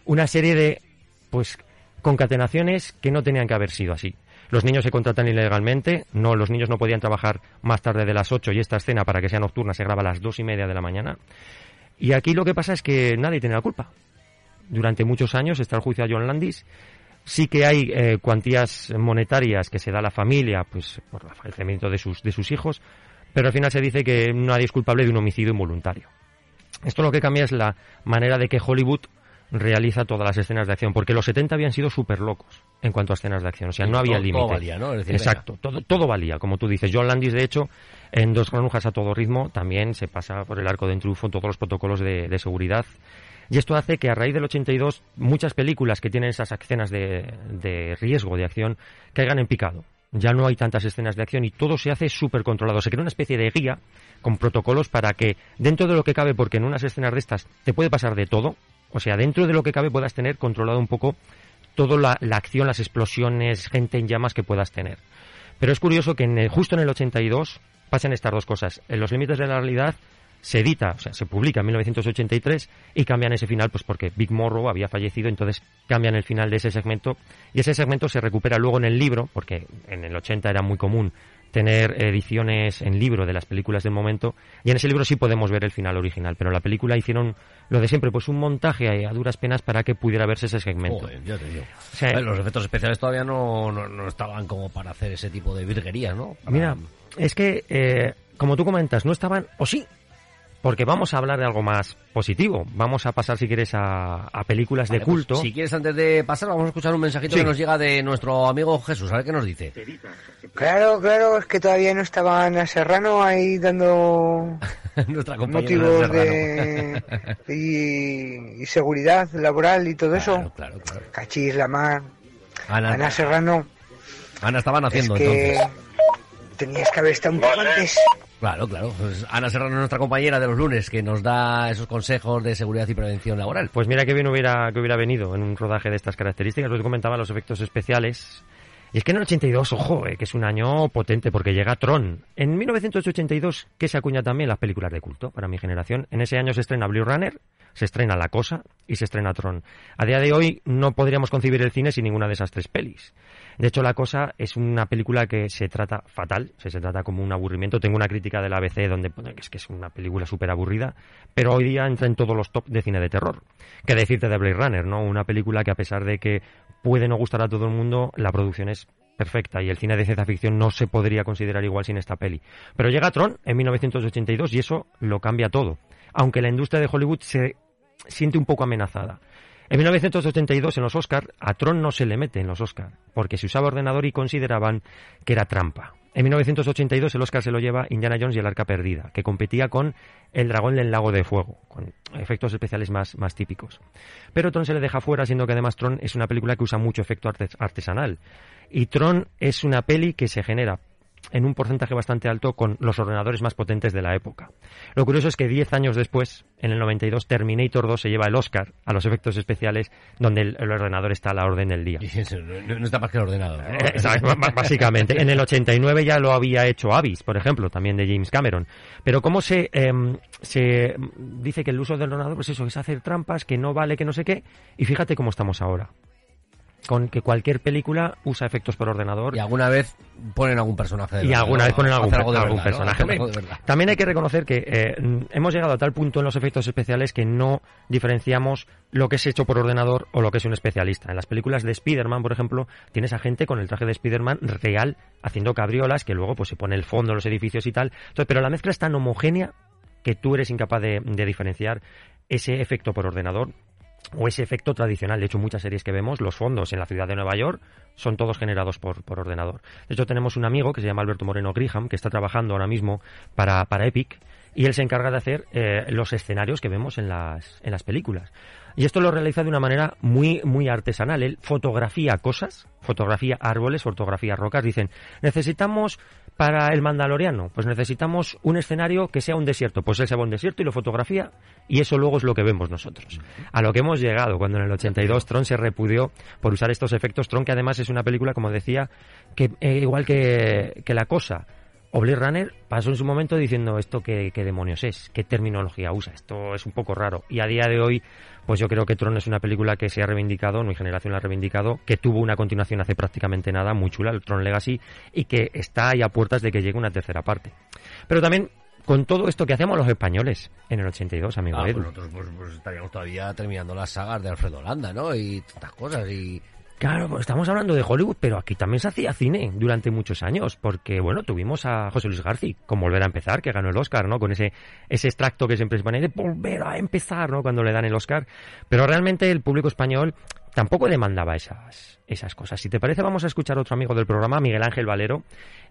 una serie de pues concatenaciones que no tenían que haber sido así. Los niños se contratan ilegalmente, no, los niños no podían trabajar más tarde de las 8 y esta escena para que sea nocturna se graba a las dos y media de la mañana. Y aquí lo que pasa es que nadie tiene la culpa. Durante muchos años está el juicio a John Landis. Sí que hay eh, cuantías monetarias que se da a la familia pues, por el fallecimiento de sus, de sus hijos, pero al final se dice que nadie es culpable de un homicidio involuntario. Esto lo que cambia es la manera de que Hollywood realiza todas las escenas de acción, porque los 70 habían sido súper locos en cuanto a escenas de acción, o sea, no había límite. Todo valía, ¿no? Exacto, todo, todo, valía, como tú dices. John Landis, de hecho, en Dos granujas a todo ritmo, también se pasa por el arco de triunfo en todos los protocolos de, de, seguridad. Y esto hace que a raíz del 82 muchas películas que tienen esas escenas de, de riesgo de acción caigan en picado ya no hay tantas escenas de acción y todo se hace súper controlado. Se crea una especie de guía con protocolos para que dentro de lo que cabe, porque en unas escenas de estas te puede pasar de todo, o sea, dentro de lo que cabe puedas tener controlado un poco toda la, acción, las explosiones, gente en llamas que puedas tener. Pero es curioso que en justo en el 82 pasan estas dos cosas. En los límites de la realidad se edita, o sea, se publica en 1983 y cambian ese final pues porque Big Morrow había fallecido, entonces cambian el final de ese segmento y ese segmento se recupera luego en el libro, porque en el 80 era muy común tener ediciones en libro de las películas del momento y en ese libro sí podemos ver el final original, pero en la película hicieron lo de siempre, pues un montaje a, duras penas para que pudiera verse ese segmento. los efectos especiales todavía no, no, estaban como para hacer ese tipo de virguerías, ¿no? Mira, es que, eh, como tú comentas, no estaban, o sí, porque vamos a hablar de algo más positivo. Vamos a pasar, si quieres, a, películas de pues, culto. si quieres, antes de pasar, vamos a escuchar un mensajito que nos llega de nuestro amigo Jesús. A ver qué nos dice. Claro, claro, es que todavía no estaban a Serrano ahí dando [LAUGHS] motivos de, y, seguridad laboral y todo eso. Claro, claro. Cachis, la mar, Ana, Serrano. Ana estaba naciendo es que entonces. Tenías que haber estado un poco antes. Claro, claro. Pues Ana Serrano, nuestra compañera de los lunes, que nos da esos consejos de seguridad y prevención laboral. Pues mira que bien hubiera, que hubiera venido en un rodaje de estas características. Os comentaba los efectos especiales. Y es que en el 82, ojo, eh, que es un año potente porque llega Tron. En 1982, que se acuña también las películas de culto para mi generación. En ese año se estrena Blue Runner, se estrena La Cosa y se estrena Tron. A día de hoy no podríamos concebir el cine sin ninguna de esas tres pelis. De hecho, La Cosa es una película que se trata fatal, se, se trata como un aburrimiento. Tengo una crítica de la ABC donde pone que es que es una película súper aburrida, pero hoy día entra en todos los top de cine de terror. ¿Qué decirte de Blade Runner, no? Una película que a pesar de que puede no gustar a todo el mundo, la producción es perfecta y el cine de ciencia ficción no se podría considerar igual sin esta peli. Pero llega Tron en 1982 y eso lo cambia todo. Aunque la industria de Hollywood se siente un poco amenazada. En 1982, en los Oscars, a Tron no se le mete en los Oscars, porque se usaba ordenador y consideraban que era trampa. En 1982 el Oscar se lo lleva Indiana Jones y el Arca Perdida, que competía con El Dragón del Lago de Fuego, con efectos especiales más, más típicos. Pero Tron se le deja fuera, siendo que además Tron es una película que usa mucho efecto artes- artesanal. Y Tron es una peli que se genera en un porcentaje bastante alto con los ordenadores más potentes de la época. Lo curioso es que 10 años después, en el 92, Terminator 2 se lleva el Oscar a los efectos especiales donde el, el ordenador está a la orden del día. No, no está más que el ordenador. ¿no? Eh, [LAUGHS] básicamente. En el 89 ya lo había hecho Avis, por ejemplo, también de James Cameron. Pero cómo se, em, se dice que el uso del ordenador, pues eso, es hacer trampas, que no vale, que no sé qué, y fíjate cómo estamos ahora. Con que cualquier película usa efectos por ordenador. Y alguna vez ponen algún personaje de Y alguna vez ponen algún, algo de algún verdad, personaje. También hay que reconocer que eh, hemos llegado a tal punto en los efectos especiales que no diferenciamos lo que es hecho por ordenador o lo que es un especialista. En las películas de Spider-Man, por ejemplo, tienes a gente con el traje de Spider-Man real haciendo cabriolas que luego pues se pone el fondo de los edificios y tal. Entonces, pero la mezcla es tan homogénea que tú eres incapaz de, de diferenciar ese efecto por ordenador o ese efecto tradicional. De hecho, muchas series que vemos, los fondos en la ciudad de Nueva York, son todos generados por, por ordenador. De hecho, tenemos un amigo que se llama Alberto Moreno Griham, que está trabajando ahora mismo para, para Epic, y él se encarga de hacer eh, los escenarios que vemos en las, en las películas. Y esto lo realiza de una manera muy, muy artesanal. Él fotografía cosas, fotografía árboles, fotografía rocas. Dicen, necesitamos para el Mandaloriano, pues necesitamos un escenario que sea un desierto. Pues él se va a un desierto y lo fotografía y eso luego es lo que vemos nosotros. A lo que hemos llegado cuando en el 82 Tron se repudió por usar estos efectos. Tron que además es una película, como decía, que eh, igual que, que La Cosa o Blade Runner pasó en su momento diciendo esto qué, qué demonios es, qué terminología usa, esto es un poco raro. Y a día de hoy, pues yo creo que Tron es una película que se ha reivindicado, mi generación la ha reivindicado, que tuvo una continuación hace prácticamente nada, muy chula, el Tron Legacy, y que está ahí a puertas de que llegue una tercera parte. Pero también con todo esto que hacemos los españoles en el 82, amigo Ah, Edu. pues nosotros pues, pues estaríamos todavía terminando las sagas de Alfredo Holanda, ¿no? Y tantas cosas. Y Claro, pues estamos hablando de Hollywood, pero aquí también se hacía cine durante muchos años, porque bueno, tuvimos a José Luis García con Volver a empezar, que ganó el Oscar, ¿no? Con ese, ese extracto que siempre se pone de volver a empezar, ¿no? Cuando le dan el Oscar. Pero realmente el público español tampoco demandaba esas, esas cosas. Si te parece, vamos a escuchar a otro amigo del programa, Miguel Ángel Valero,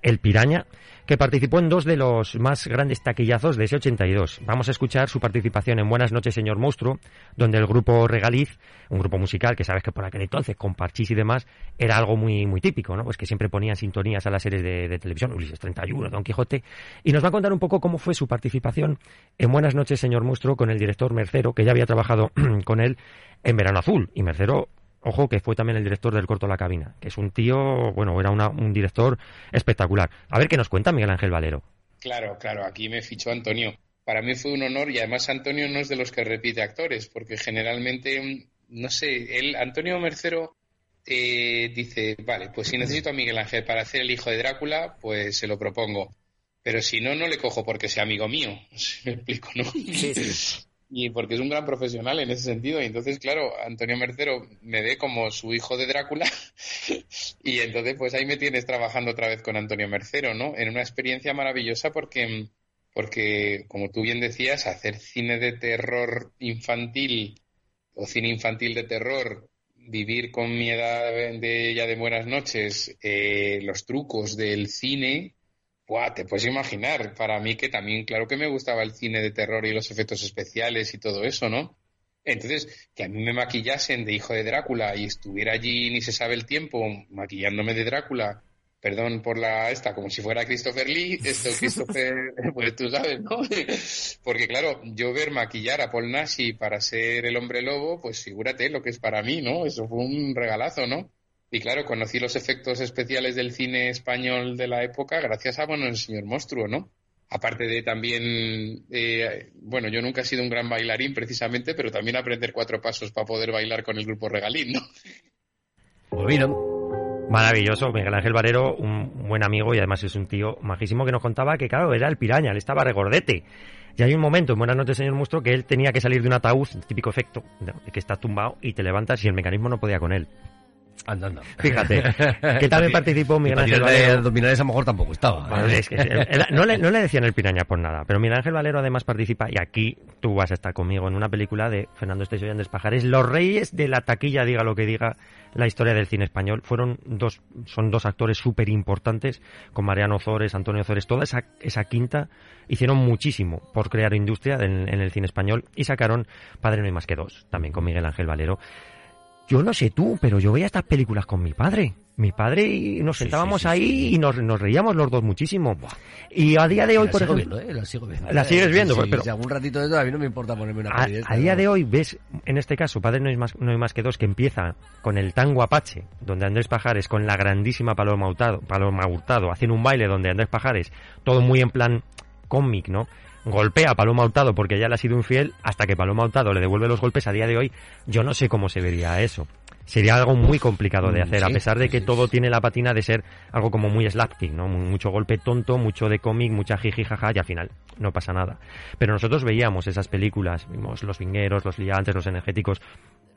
el Piraña, que participó en dos de los más grandes taquillazos de ese 82. Vamos a escuchar su participación en Buenas noches, señor monstruo, donde el grupo Regaliz, un grupo musical que sabes que por aquel entonces, con parchís y demás, era algo muy, muy típico, ¿no? Pues que siempre ponían sintonías a las series de, de televisión, Ulises 31, Don Quijote, y nos va a contar un poco cómo fue su participación en Buenas noches, señor monstruo, con el director Mercero, que ya había trabajado [CLEARS THROAT] con él en Verano Azul, y Mercero Ojo que fue también el director del corto La Cabina, que es un tío, bueno, era una- un director espectacular. A ver qué nos cuenta Miguel Ángel Valero. Claro, claro, aquí me fichó Antonio. Para mí fue un honor y además Antonio no es de los que repite actores, porque generalmente, no sé, él, Antonio Mercero eh, dice, vale, pues si necesito a Miguel Ángel para hacer el hijo de Drácula, pues se lo propongo. Pero si no, no le cojo porque sea amigo mío. Si [LAUGHS] me explico, ¿no? Y porque es un gran profesional en ese sentido. Y entonces, claro, Antonio Mercero me ve como su hijo de Drácula. [LAUGHS] y entonces, pues ahí me tienes trabajando otra vez con Antonio Mercero, ¿no? En una experiencia maravillosa porque, porque como tú bien decías, hacer cine de terror infantil o cine infantil de terror, vivir con mi edad de ya de buenas noches, eh, los trucos del cine, Buah, te puedes imaginar, para mí que también, claro que me gustaba el cine de terror y los efectos especiales y todo eso, ¿no? Entonces, que a mí me maquillasen de hijo de Drácula y estuviera allí ni se sabe el tiempo maquillándome de Drácula perdón por la esta, como si fuera Christopher Lee, esto Christopher, [LAUGHS] pues tú sabes, ¿no? [LAUGHS] Porque claro, yo ver maquillar a Paul Nashi para ser el hombre lobo, pues figúrate lo que es para mí, ¿no? Eso fue un regalazo, ¿no? Y claro, conocí los efectos especiales del cine español de la época gracias a, bueno, el señor monstruo, ¿no? Aparte de también, eh, bueno, yo nunca he sido un gran bailarín precisamente, pero también aprender cuatro pasos para poder bailar con el grupo Regalín, ¿no? Pues Maravilloso, Miguel Ángel Valero, un buen amigo y además es un tío majísimo que nos contaba que, claro, era el piraña, él estaba regordete. Y hay un momento en Buenas noches, señor monstruo, que él tenía que salir de un ataúd, típico efecto, de que estás tumbado y te levantas y el mecanismo no podía con él. Andando. Fíjate, que también participó Miguel Ángel Valero. dominar a lo mejor tampoco estaba. no, le, no le decían el piraña por nada, pero Miguel Ángel Valero además participa, y aquí tú vas a estar conmigo, en una película de Fernando Esteso y Andrés Pajares, Los Reyes de la Taquilla, diga lo que diga la historia del cine español. Fueron dos, son dos actores súper importantes, con Mariano Zores, Antonio Zores, toda esa, esa quinta hicieron muchísimo por crear industria en, en el cine español y sacaron Padre no hay más que dos, también con Miguel Ángel Valero. Yo no sé tú, pero yo veía estas películas con mi padre. Mi padre y nos sentábamos ahí y nos, nos, reíamos los dos muchísimo. Y a día de hoy, por ejemplo... ¿eh? La sigo viendo. La sigues viendo, pero... Si algún ratito de todo, a mí no me importa ponerme una A, a día de hoy, ves, en este caso, Padre no hay, más, no hay más que dos, que empieza con el tango Apache, donde Andrés Pajares, con la grandísima Paloma Hurtado, Paloma Hurtado, hacen un baile donde Andrés Pajares, todo muy en plan cómic, ¿no? Golpea a Paloma Hurtado porque ya le ha sido infiel, hasta que Paloma Hurtado le devuelve los golpes a día de hoy, yo no sé cómo se vería eso. Sería algo muy complicado de mm, hacer, a pesar de que todo tiene la patina de ser algo como muy slapstick, ¿no? Mucho golpe tonto, mucho de cómic, mucha jiji jaja, y al final no pasa nada. Pero nosotros veíamos esas películas, vimos los vingueros, los liantes, los energéticos,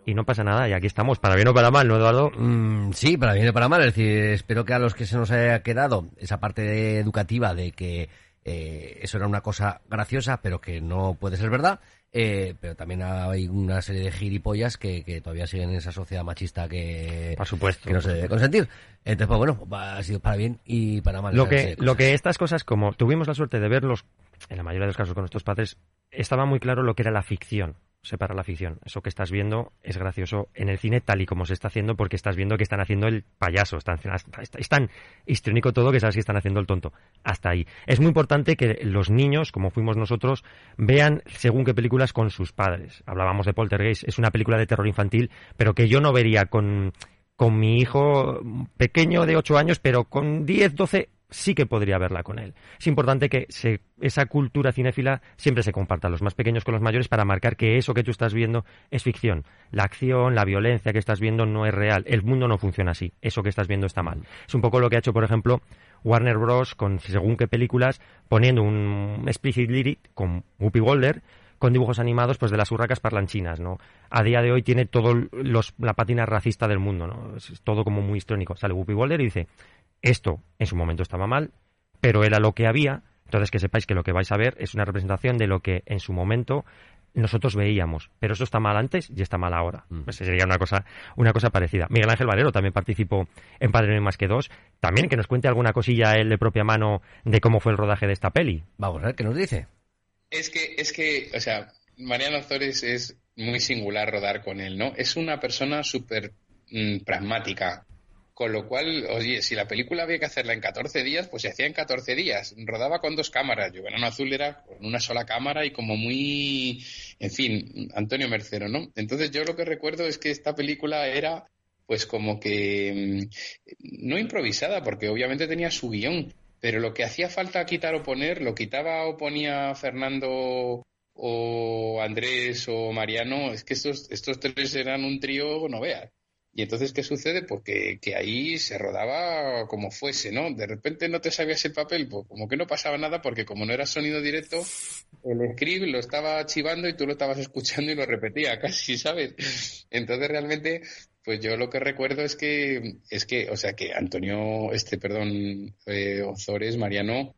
y no pasa nada, y aquí estamos, para bien o para mal, ¿no, Eduardo? Mm, sí, para bien o para mal, es decir, espero que a los que se nos haya quedado esa parte educativa de que eh, eso era una cosa graciosa, pero que no puede ser verdad. Eh, pero también hay una serie de gilipollas que, que, todavía siguen en esa sociedad machista que, Por supuesto, que no se debe consentir. Entonces, pues bueno, ha sido para bien y para mal. Lo que, lo que estas cosas, como tuvimos la suerte de verlos, en la mayoría de los casos con nuestros padres, estaba muy claro lo que era la ficción separa la ficción. Eso que estás viendo es gracioso en el cine tal y como se está haciendo porque estás viendo que están haciendo el payaso. Están, es tan histriónico todo que sabes que están haciendo el tonto. Hasta ahí. Es muy importante que los niños, como fuimos nosotros, vean según qué películas con sus padres. Hablábamos de Poltergeist, es una película de terror infantil, pero que yo no vería con, con mi hijo pequeño de 8 años, pero con 10, 12 sí que podría verla con él. Es importante que esa cultura cinéfila siempre se comparta, los más pequeños con los mayores, para marcar que eso que tú estás viendo es ficción. La acción, la violencia que estás viendo no es real. El mundo no funciona así. Eso que estás viendo está mal. Es un poco lo que ha hecho, por ejemplo, Warner Bros. con según qué películas, poniendo un explicit lyric con Whoopi Goldberg, con dibujos animados pues de las urracas parlanchinas, ¿no? A día de hoy tiene todo los, la pátina racista del mundo, ¿no? Es, todo como muy histrónico. Sale Whoopi Goldberg y dice, esto en su momento estaba mal, pero era lo que había. Entonces que sepáis que lo que vais a ver es una representación de lo que en su momento nosotros veíamos, pero eso está mal antes y está mal ahora. Mm. Pues sería una cosa, una cosa parecida. Miguel Ángel Valero también participó en Padre no hay más que dos. También que nos cuente alguna cosilla él de propia mano de cómo fue el rodaje de esta peli. Vamos a ver qué nos dice. Es que, es que, o sea, Mariano Zores es muy singular rodar con él, ¿no? Es una persona súper mm, pragmática. Con lo cual, oye, si la película había que hacerla en 14 días, pues se hacía en 14 días. Rodaba con dos cámaras. Verano Azul era con una sola cámara y como muy, en fin, Antonio Mercero, ¿no? Entonces yo lo que recuerdo es que esta película era, pues como que, mm, no improvisada, porque obviamente tenía su guion, pero lo que hacía falta quitar o poner, lo quitaba o ponía Fernando o Andrés o Mariano, es que estos, estos tres eran un trío, no veas. Y entonces, ¿qué sucede? Porque que ahí se rodaba como fuese, ¿no? De repente no te sabías el papel, pues como que no pasaba nada porque como no era sonido directo, el script lo estaba archivando y tú lo estabas escuchando y lo repetía [LAUGHS] casi, ¿sabes? Entonces realmente, pues yo lo que recuerdo es que, es que, o sea, que Antonio, este, perdón, eh, Ozores, Mariano,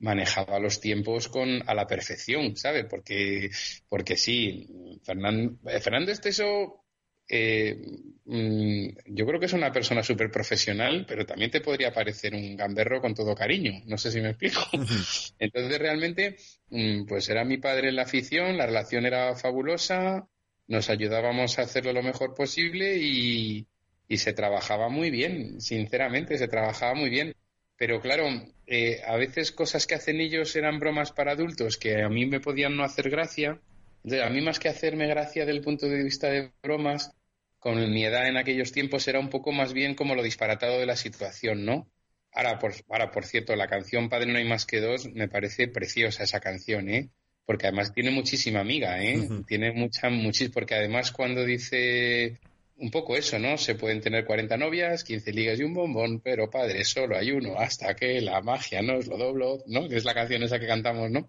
manejaba los tiempos con a la perfección, ¿sabes? Porque, porque sí, Fernando, Fernando Esteso eh, mm, yo creo que es una persona súper profesional, pero también te podría parecer un gamberro con todo cariño. No sé si me explico. [LAUGHS] Entonces, realmente, mm, pues era mi padre en la afición, la relación era fabulosa, nos ayudábamos a hacerlo lo mejor posible y, y se trabajaba muy bien, sinceramente, se trabajaba muy bien. pero claro, eh, a veces cosas que hacen ellos eran bromas para adultos que a mí me podían no hacer gracia. Entonces, a mí más que hacerme gracia del punto de vista de bromas, con mi edad en aquellos tiempos era un poco más bien como lo disparatado de la situación, ¿no? Ahora por, ahora, por cierto, la canción Padre no hay más que dos me parece preciosa esa canción, ¿eh? Porque además tiene muchísima amiga, ¿eh? Tiene mucha, muchísima, porque además cuando dice un poco eso, ¿no? Se pueden tener 40 novias, 15 ligas y un bombón, pero padre, solo hay uno, hasta que la magia no es lo doblo, ¿no? Que es la canción esa que cantamos, ¿no?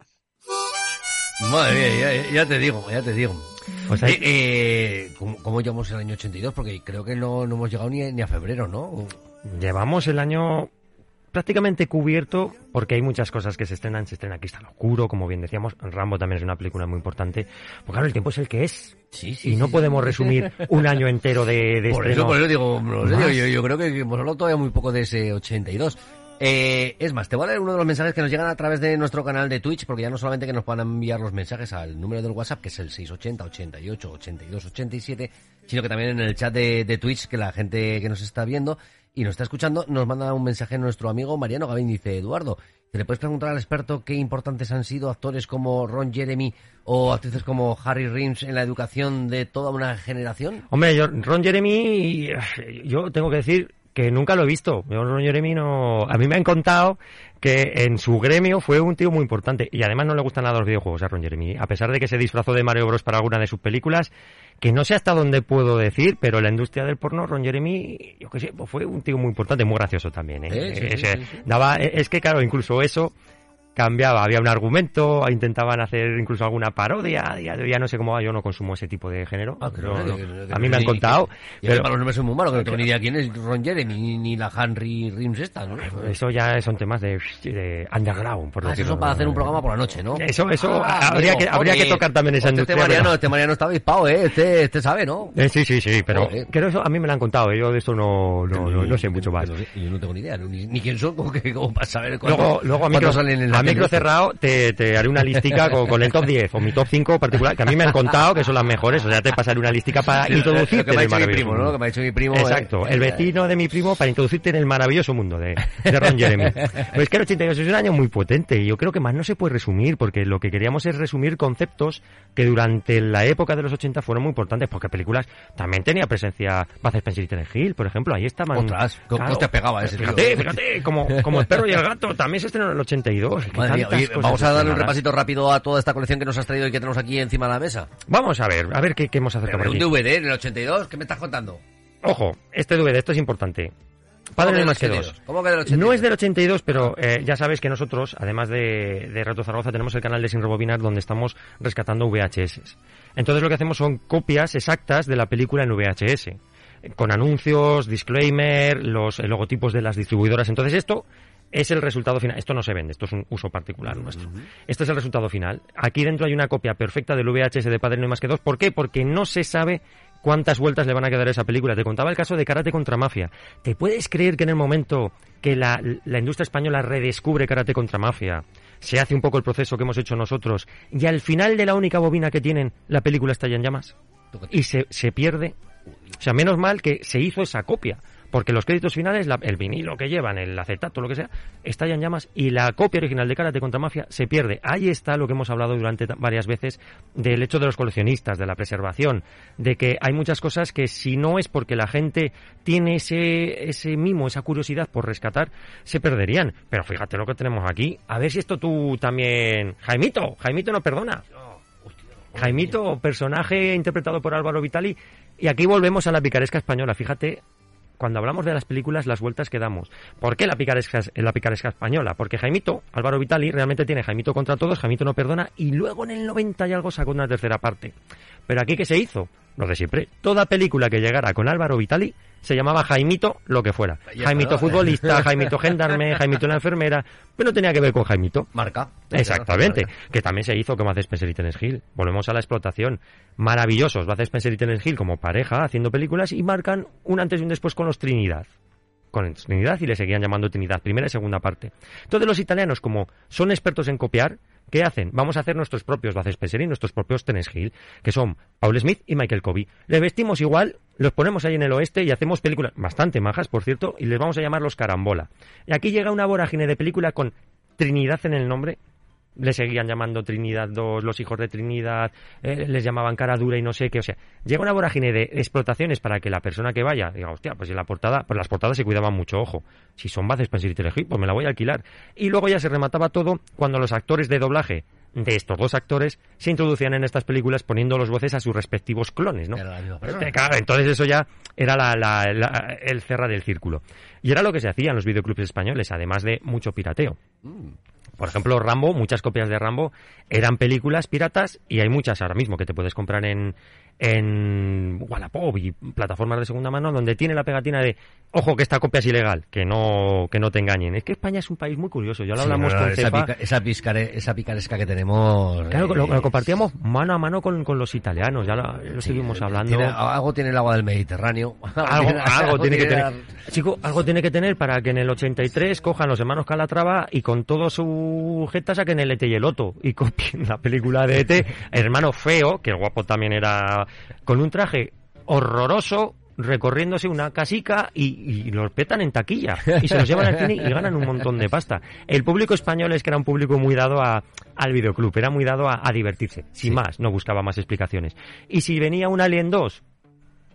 Madre mía, ya, te digo, ya te digo. Pues eh, eh, ¿cómo, ¿cómo, llevamos el año 82? Porque creo que no, no hemos llegado ni, ni a febrero, ¿no? Llevamos el año prácticamente cubierto porque hay muchas cosas que se estrenan. Se estrena Cristal Oscuro, como bien decíamos. Rambo también es una película muy importante. Porque claro, el tiempo es el que es. Sí, sí, y no podemos resumir un año entero de, de por Eso, por eso digo, yo, yo, creo que hemos hablado todavía muy poco de ese 82. Eh, es más, te voy a leer uno de los mensajes que nos llegan a través de nuestro canal de Twitch, porque ya no solamente que nos puedan enviar los mensajes al número del WhatsApp, que es el 680 88 82 87, sino que también en el chat de, Twitch, que la gente que nos está viendo y nos está escuchando, nos manda un mensaje nuestro amigo Mariano Gavín, dice Eduardo, ¿te le puedes preguntar al experto qué importantes han sido actores como Ron Jeremy o actrices como Harry Rims en la educación de toda una generación? Hombre, yo, Ron Jeremy, yo tengo que decir que nunca lo he visto. Ron Jeremy no... A mí me han contado que en su gremio fue un tío muy importante y además no le gustan nada los videojuegos a Ron Jeremy. A pesar de que se disfrazó de Mario Bros para alguna de sus películas, que no sé hasta dónde puedo decir, pero la industria del porno, Ron Jeremy, yo qué sé, pues fue un tío muy importante, muy gracioso también. ¿eh? daba, es que claro, incluso eso cambiaba, había un argumento, intentaban hacer incluso alguna parodia, ya, ya no sé cómo, yo no consumo ese tipo de género, ah, a mí me han contado. pero para los nombres son muy malos, que no tengo ni idea quién es Ron Jeremy, ni, la Henry Rims esta, ¿no? Eso ya son temas de, de underground, por ah, Eso para hacer un programa por la noche, ¿no? Eso, eso, ah, habría, que, habría que tocar también esa este industria. Este Mariano, este Mariano está avispado, ¿eh? Este, este sabe, ¿no? Eh, sí, sí, sí, pero creo eso a mí me lo han contado, yo de eso no, no, sé mucho más. Yo no tengo ni idea, ni, quién son, [LAUGHS] como, que, como para saber luego, luego a micro, a micro cerrado te te, haré una listica con, el top 10 o mi top 5 particular, que a mí me han contado que son las mejores, o sea, te pasaré una listica para introducirte en el maravilloso mundo. Lo que me ha dicho mi primo. Exacto, el vecino de mi primo para introducirte en el maravilloso mundo de, Ron [LAUGHS] Jeremy. Pues que el 82 es un año muy potente y yo creo que más no se puede resumir, porque lo que queríamos es resumir conceptos que durante la época de los 80 fueron muy importantes, porque películas también tenía presencia Buzz Spencer y Terence Hill, por ejemplo, ahí estaban... Otras, ¿cómo te pegaba ese Fíjate, fíjate, como, como el perro y el gato, también se estrenó en el 82. Vamos a darle un repasito rápido a toda esta colección que nos has traído y que tenemos aquí encima de la mesa. Vamos a ver, a ver qué, hemos acercado Un DVD en el 82, ¿qué me estás contando? Ojo, este DVD, esto es importante. Padre no más que dos. ¿Cómo que del 82? No es del 82, pero eh, ya sabes que nosotros, además de, de Rato Zaragoza, tenemos el canal de Sin Rebobinar donde estamos rescatando VHS. Entonces lo que hacemos son copias exactas de la película en VHS con anuncios, disclaimer, los logotipos de las distribuidoras. Entonces esto es el resultado final. Esto no se vende, esto es un uso particular nuestro. Este es el resultado final. Aquí dentro hay una copia perfecta del VHS de Padre No hay más que dos. ¿Por qué? Porque no se sabe cuántas vueltas le van a quedar a esa película. Te contaba el caso de Karate contra Mafia. ¿Te puedes creer que en el momento que la, la industria española redescubre Karate contra Mafia, se hace un poco el proceso que hemos hecho nosotros y al final de la única bobina que tienen, la película está ya en llamas? Y se, se pierde. O sea, menos mal que se hizo esa copia porque los créditos finales, el vinilo que llevan, el acetato, lo que sea, estalla en llamas y la copia original de Karate contra Mafia se pierde. Ahí está lo que hemos hablado durante varias veces del hecho de los coleccionistas, de la preservación, de que hay muchas cosas que si no es porque la gente tiene ese, ese mimo, esa curiosidad por rescatar, se perderían. Pero fíjate lo que tenemos aquí. A ver si esto tú también... Jaimito, Jaimito no perdona. Jaimito, personaje interpretado por Álvaro Vitali. Y aquí volvemos a la picaresca española. Fíjate cuando hablamos de las películas, las vueltas que damos. ¿Por qué la picaresca, la picaresca española? Porque Jaimito, Álvaro Vitali, realmente tiene Jaimito contra todos, Jaimito no perdona, y luego en el 90 y algo sacó una tercera parte. Pero aquí, ¿qué se hizo? Lo de siempre. Toda película que llegara con Álvaro Vitali se llamaba Jaimito lo que fuera. Jaimito futbolista, [LAUGHS] Jaimito gendarme, Jaimito la enfermera, pero no tenía que ver con Jaimito. Marca. Exactamente. Que también se hizo como hace Spencer y Terence Hill. Volvemos a la explotación. Maravillosos. Va a hacer Spencer y Terence Hill como pareja haciendo películas y marcan un antes y un después con los Trinidad con Trinidad y le seguían llamando Trinidad, primera y segunda parte. Entonces los italianos, como son expertos en copiar, ¿Qué hacen? Vamos a hacer nuestros propios Bud Spencer y nuestros propios Tennis Hill, que son Paul Smith y Michael Covey. Les vestimos igual, los ponemos ahí en el oeste y hacemos películas bastante majas, por cierto, y les vamos a llamar los Carambola. Y aquí llega una vorágine de película con Trinidad en el nombre, le seguían llamando Trinidad 2, los hijos de Trinidad, eh, les llamaban cara dura y no sé qué. O sea, llega una vorágine de explotaciones para que la persona que vaya diga, hostia, pues en la portada, pues las portadas se cuidaban mucho, ojo. Si son bases para y Telehit, pues me la voy a alquilar. Y luego ya se remataba todo cuando los actores de doblaje de estos dos actores se introducían en estas películas poniendo los voces a sus respectivos clones, ¿no? Entonces eso ya era el cerrar del círculo. Y era lo que se hacía en los videoclubs españoles, además de mucho pirateo. Mm. Por ejemplo, Rambo, muchas copias de Rambo eran películas piratas y hay muchas ahora mismo que te puedes comprar en, en Wallapop y plataformas de segunda mano donde tiene la pegatina de ojo que esta copia es ilegal, que no que no te engañen. Es que España es un país muy curioso. Ya lo hablamos con esa, esa, picaresca que tenemos. Claro, lo, eh, compartíamos mano a mano con, los italianos. Ya lo, seguimos hablando. algo tiene el agua del Mediterráneo. [LAUGHS] algo, tiene, que tener. Chico, algo tiene que tener para que en el 83 cojan los hermanos Calatrava y con todo su jeta saquen el Ete y el Otto y copien la película de Ete. [LAUGHS] hermano feo, que el guapo también era con un traje horroroso, recorriéndose una casica y, los petan en taquilla y se los llevan al cine y ganan un montón de pasta. El público español es que era un público muy dado a, al videoclub, era muy dado a, divertirse, sin más, no buscaba más explicaciones. Y si venía un Alien 2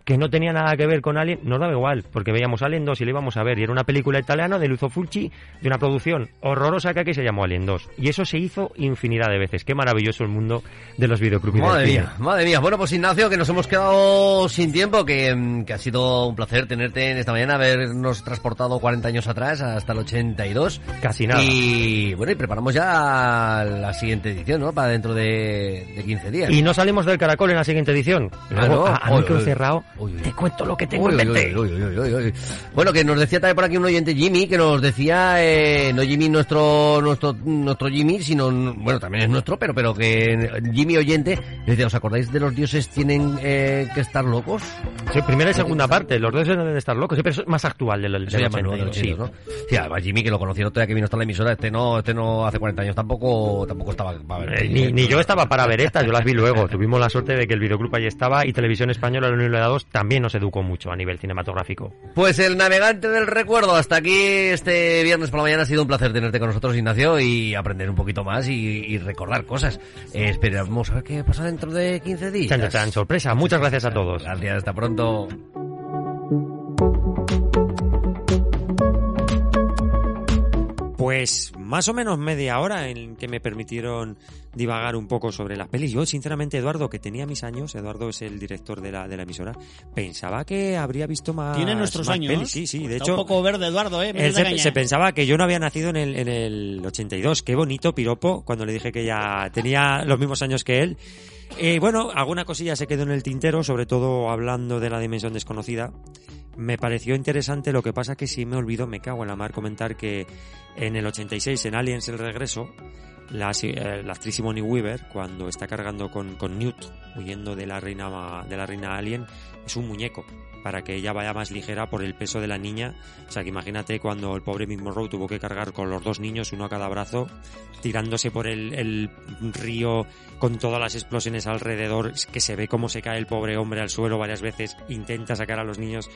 que no tenía nada que ver con Alien, nos daba igual, porque veíamos Alien 2 y le íbamos a ver, y era una película italiana de Luzo Fulci, de una producción horrorosa que aquí se llamó Alien 2. Y eso se hizo infinidad de veces. Qué maravilloso el mundo de los videoclubs. Madre mía, madre mía. Bueno, pues Ignacio, que nos hemos quedado sin tiempo, que, que, ha sido un placer tenerte en esta mañana, habernos transportado 40 años atrás hasta el 82. Casi nada. Y bueno, y preparamos ya la siguiente edición, ¿no? Para dentro de, de 15 días. Y no salimos del caracol en la siguiente edición. Luego, a, a cerrado te cuento lo que tengo en mente. bueno, que nos decía también por aquí un oyente Jimmy, que nos decía, eh, no Jimmy nuestro, nuestro, nuestro Jimmy, sino, bueno, también es nuestro, pero, pero que Jimmy oyente, decía, ¿os acordáis de los dioses tienen eh, que estar locos? Sí, primera y segunda parte, los dioses deben estar locos, sí, pero es más actual del, del, del sí. ¿no? Sí, además Jimmy, que lo conocí el otro día que vino hasta la emisora, este no, este no hace 40 años tampoco, tampoco estaba para ver. Eh, ni, ni, yo estaba para ver estas, yo las vi luego. Tuvimos la suerte de que el videoclub ahí estaba y Televisión Española, el 1 y 2, también nos educó mucho a nivel cinematográfico. Pues el navegante del recuerdo, hasta aquí este viernes por la mañana ha sido un placer tenerte con nosotros, Ignacio, y aprender un poquito más y, recordar cosas. Eh, esperamos a ver qué pasa dentro de 15 días. Tan, sorpresa. Muchas gracias a todos. Gracias, hasta pronto. Pues más o menos media hora en que me permitieron divagar un poco sobre las pelis. Yo, sinceramente, Eduardo, que tenía mis años, Eduardo es el director de la, de la emisora, pensaba que habría visto más. Tiene nuestros años. Sí, sí, de hecho. un poco verde, Eduardo, ¿eh? se, pensaba que yo no había nacido en el, en el 82. Qué bonito piropo cuando le dije que ya tenía los mismos años que él. Eh, bueno, alguna cosilla se quedó en el tintero, sobre todo hablando de la dimensión desconocida me pareció interesante, lo que pasa que si me olvido, me cago en la mar comentar que en el 86, en Aliens el regreso, la, eh, la actriz Simone Weaver, cuando está cargando con, con Newt, huyendo de la reina de la reina alien, es un muñeco para que ella vaya más ligera por el peso de la niña. O sea que imagínate cuando el pobre mismo Monroe tuvo que cargar con los dos niños, uno a cada brazo, tirándose por el, el río con todas las explosiones alrededor, que se ve cómo se cae el pobre hombre al suelo varias veces, intenta sacar a los niños.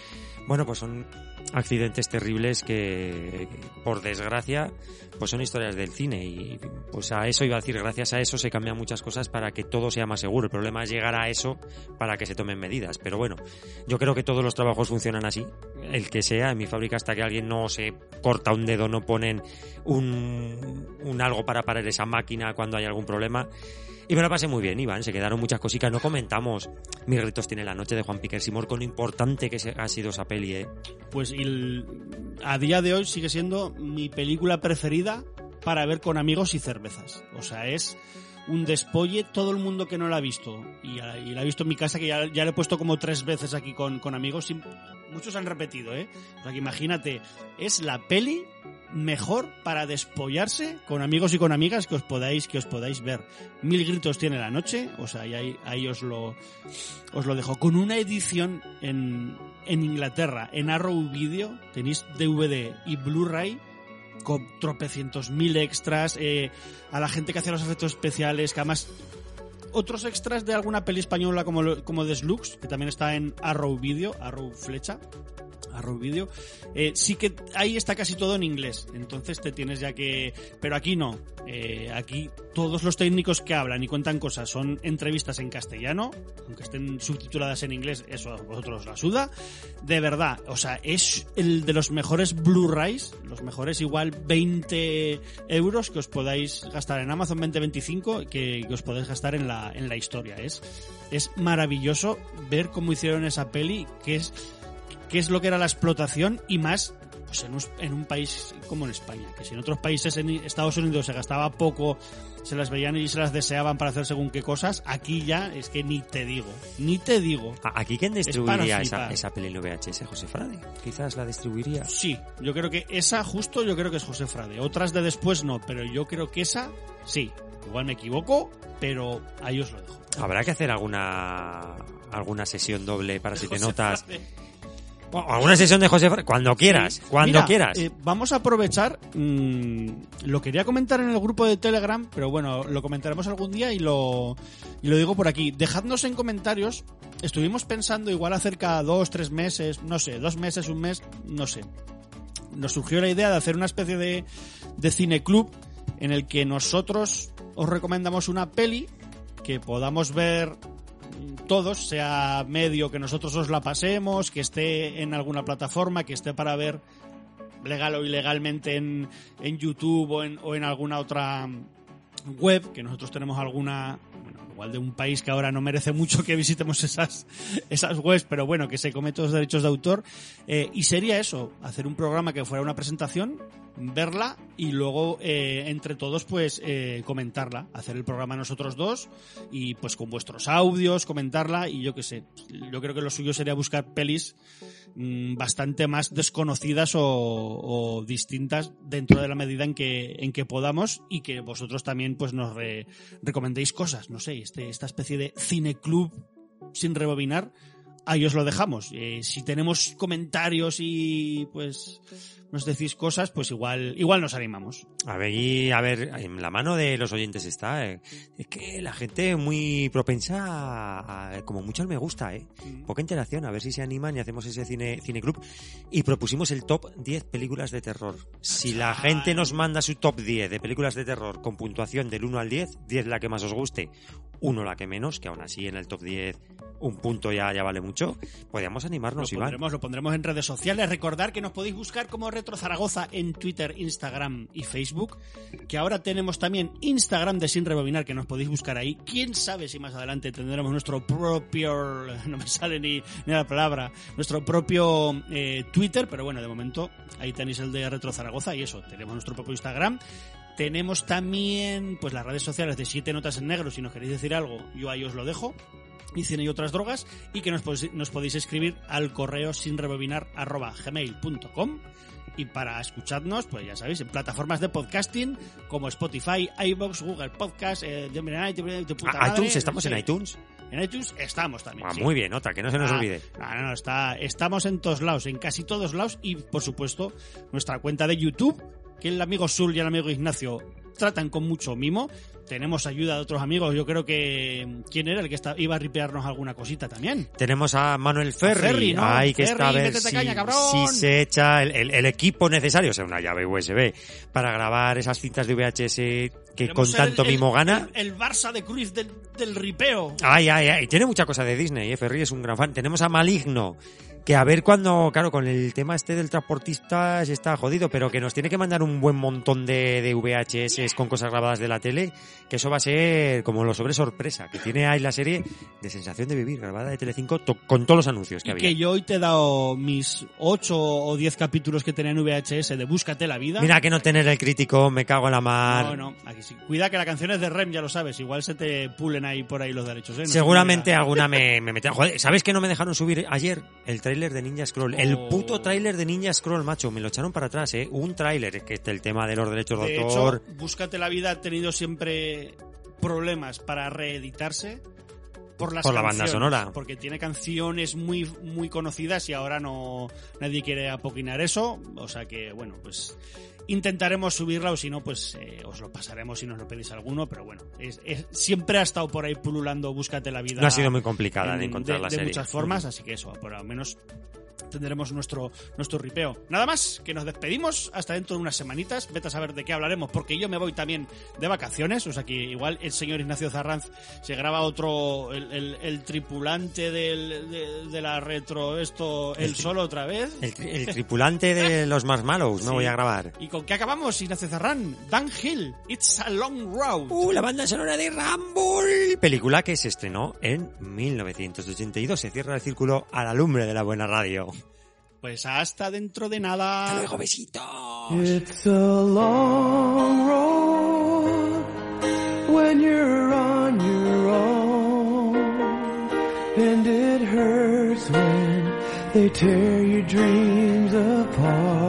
Bueno, pues son accidentes terribles que, por desgracia, pues son historias del cine y pues a eso iba a decir, gracias a eso se cambian muchas cosas para que todo sea más seguro. El problema es llegar a eso para que se tomen medidas. Pero bueno, yo creo que todos los trabajos funcionan así, el que sea. En mi fábrica hasta que alguien no se corta un dedo, no ponen un, algo para parar esa máquina cuando hay algún problema. Y me lo pasé muy bien, Iván. Se quedaron muchas cositas. No comentamos Mis gritos tiene la noche de Juan Piquer Simor con lo importante que ha sido esa peli, ¿eh? Pues a día de hoy sigue siendo mi película preferida para ver con amigos y cervezas. O sea, es un despolle, todo el mundo que no la ha visto, y, la ha visto en mi casa, que ya, ya le he puesto como tres veces aquí con, con amigos, muchos han repetido, ¿eh? O sea, que imagínate, es la peli mejor para despollarse con amigos y con amigas que os podáis que os podáis ver. Mil gritos tiene la noche, o sea, ahí, ahí os lo os lo dejo con una edición en, en Inglaterra, en Arrow Video, tenéis DVD y Blu-ray con tropecientos mil extras, eh, a la gente que hace los efectos especiales, que además otros extras de alguna peli española como, como Deslux, que también está en Arrow Video, Arrow Flecha, Arrow Video, eh, sí que ahí está casi todo en inglés, entonces te tienes ya que... Pero aquí no, Eh, aquí todos los técnicos que hablan y cuentan cosas son entrevistas en castellano, aunque estén subtituladas en inglés, eso a vosotros la suda, de verdad, o sea, es el de los mejores Blu-rays, los mejores igual 20 euros que os podáis gastar en Amazon 2025, que, que os podéis gastar en la, en la historia. Es, es maravilloso ver cómo hicieron esa peli, que es, qué es lo que era la explotación y más pues en, un, en un país como en España, que si en otros países en Estados Unidos se gastaba poco, se las veían y se las deseaban para hacer según qué cosas, aquí ya es que ni te digo, ni te digo. ¿Aquí quién distribuiría esa, esa peli en VHS? ¿José Frade? Quizás la distribuiría. Sí, yo creo que esa justo yo creo que es José Frade. Otras de después no, pero yo creo que esa sí. Igual me equivoco, pero ahí os lo dejo. Habrá que hacer alguna alguna sesión doble para si te [LAUGHS] José notas. Frade. Bueno, alguna sesión de José Frade, cuando quieras, Sí. cuando Mira, quieras. eh, vamos a aprovechar. mm, lo quería comentar en el grupo de Telegram, pero bueno, lo comentaremos algún día y lo, y lo digo por aquí. Dejadnos en comentarios. Estuvimos pensando igual hacer cada dos, tres meses, no sé, dos meses, un mes, no sé. Nos surgió la idea de hacer una especie de, de cineclub en el que nosotros os recomendamos una peli que podamos ver todos, sea medio que nosotros os la pasemos, que esté en alguna plataforma, que esté para ver legal o ilegalmente en, en YouTube o en, o en alguna otra web, que nosotros tenemos alguna, igual de un país que ahora no merece mucho que visitemos esas, esas webs, pero bueno, que se cometen los derechos de autor. Eh, y sería eso, hacer un programa que fuera una presentación, verla y luego eh, entre todos pues eh, comentarla, hacer el programa nosotros dos y pues con vuestros audios, comentarla y yo qué sé, yo creo que lo suyo sería buscar pelis mm, bastante más desconocidas o, distintas dentro de la medida en que, en que podamos y que vosotros también pues nos re- recomendéis cosas, no sé, este, esta especie de cineclub sin rebobinar, ahí os lo dejamos. Eh, si tenemos comentarios y pues nos decís cosas, pues igual, igual nos animamos. A ver, y a ver, en la mano de los oyentes está. eh, Es que la gente muy propensa a, a- como mucho me gusta, ¿eh? Poca interacción, a ver si se animan y hacemos ese cine, cine club. Y propusimos el top 10 películas de terror. Si la gente nos manda su top 10 de películas de terror con puntuación del 1 al 10, 10 la que más os guste, 1 la que menos, que aún así en el top 10 un punto ya, ya vale mucho, podríamos animarnos, lo Iván. pondremos, lo pondremos en redes sociales. Recordar que nos podéis buscar como Retro Zaragoza en Twitter, Instagram y Facebook. Que ahora tenemos también Instagram de Sin Rebobinar, que nos podéis buscar ahí. Quién sabe si más adelante tendremos nuestro propio. [LAUGHS] No me sale ni, ni la palabra. Nuestro propio eh, Twitter, pero bueno, de momento ahí tenéis el de Retro Zaragoza y eso. Tenemos nuestro propio Instagram. Tenemos también pues las redes sociales de Siete Notas en Negro. Si nos queréis decir algo, yo ahí os lo dejo y cine y otras drogas y que nos, podéis- escribir al correo sin gmail.com y para escucharnos, pues ya sabéis, en plataformas de podcasting como Spotify, iVoox, Google Podcast, eh, de- de- de- puta Ah, madre, iTunes, ¿estamos sí. en iTunes? En iTunes estamos también. Ah, sí. Muy bien, nota, que no se nos Ah, olvide. No, no, está, estamos en todos lados, en casi todos lados y por supuesto nuestra cuenta de YouTube, que el amigo Sul y el amigo Ignacio tratan con mucho mimo. Tenemos ayuda de otros amigos, yo creo que... ¿Quién era el que está, iba a ripearnos alguna cosita también? Tenemos a Manuel Ferri, Ferri, ¿no? Ay, que Ferri, está a ver métete si, caña, cabrón. si se echa el, el- el equipo necesario, o sea, una llave USB, para grabar esas cintas de VHS que con tanto el- mimo gana. El, el Barça de Cruz del, del ripeo. Ay, ay, ay, tiene mucha cosa de Disney, ¿eh? Ferri es un gran fan. Tenemos a Maligno, que a ver cuando, claro, con el tema este del transportista se está jodido, pero que nos tiene que mandar un buen montón de, de VHS con cosas grabadas de la tele, que eso va a ser como lo sobre sorpresa, que tiene ahí la serie de Sensación de Vivir, grabada de Telecinco, to- con todos los anuncios que Y había. que yo hoy te he dado mis 8 o 10 capítulos que tenía en VHS de Búscate la vida. Mira que no tener el crítico, me cago en la mar. No, no, aquí sí. Cuida que la canción es de Rem, ya lo sabes. Igual se te pulen ahí por ahí los derechos, ¿eh? No Seguramente alguna me, me. Joder, ¿sabes que no me dejaron subir ayer el tráiler de Ninja Scroll? El Oh. puto tráiler de Ninja Scroll, macho. Me lo echaron para atrás, ¿eh? Un tráiler, que el tema de los derechos de, De autor. hecho, Búscate la vida ha tenido siempre problemas para reeditarse por las Por la banda sonora. Porque tiene canciones muy, muy conocidas y ahora no nadie quiere apoquinar eso. O sea que, bueno, pues intentaremos subirla o si no, pues eh, os lo pasaremos si nos lo pedís alguno. Pero bueno, es- es- siempre ha estado por ahí pululando Búscate la vida. No ha sido muy complicada de en- encontrar la de serie. muchas formas, así que eso, por lo menos tendremos nuestro, nuestro ripeo. Nada más, que nos despedimos hasta dentro de unas semanitas. Vete a saber de qué hablaremos, porque yo me voy también de vacaciones. O sea que igual el señor Ignacio Zarranz se graba otro, el, el- el tripulante del- de, de la retro, esto, él solo otra vez. El, tri- el tripulante de [LAUGHS] los Marshmallows, me Sí. voy a grabar. ¿Y con qué acabamos, Ignacio Zarrán? Dan Hill, It's a Long Road. Uh, la banda sonora de Rumble. Película que se estrenó en 1982. Se cierra el círculo a la lumbre de la buena radio. Pues hasta dentro de nada. Hasta luego, besitos. It's a long road when you're on your own, and it hurts when they tear your dreams apart.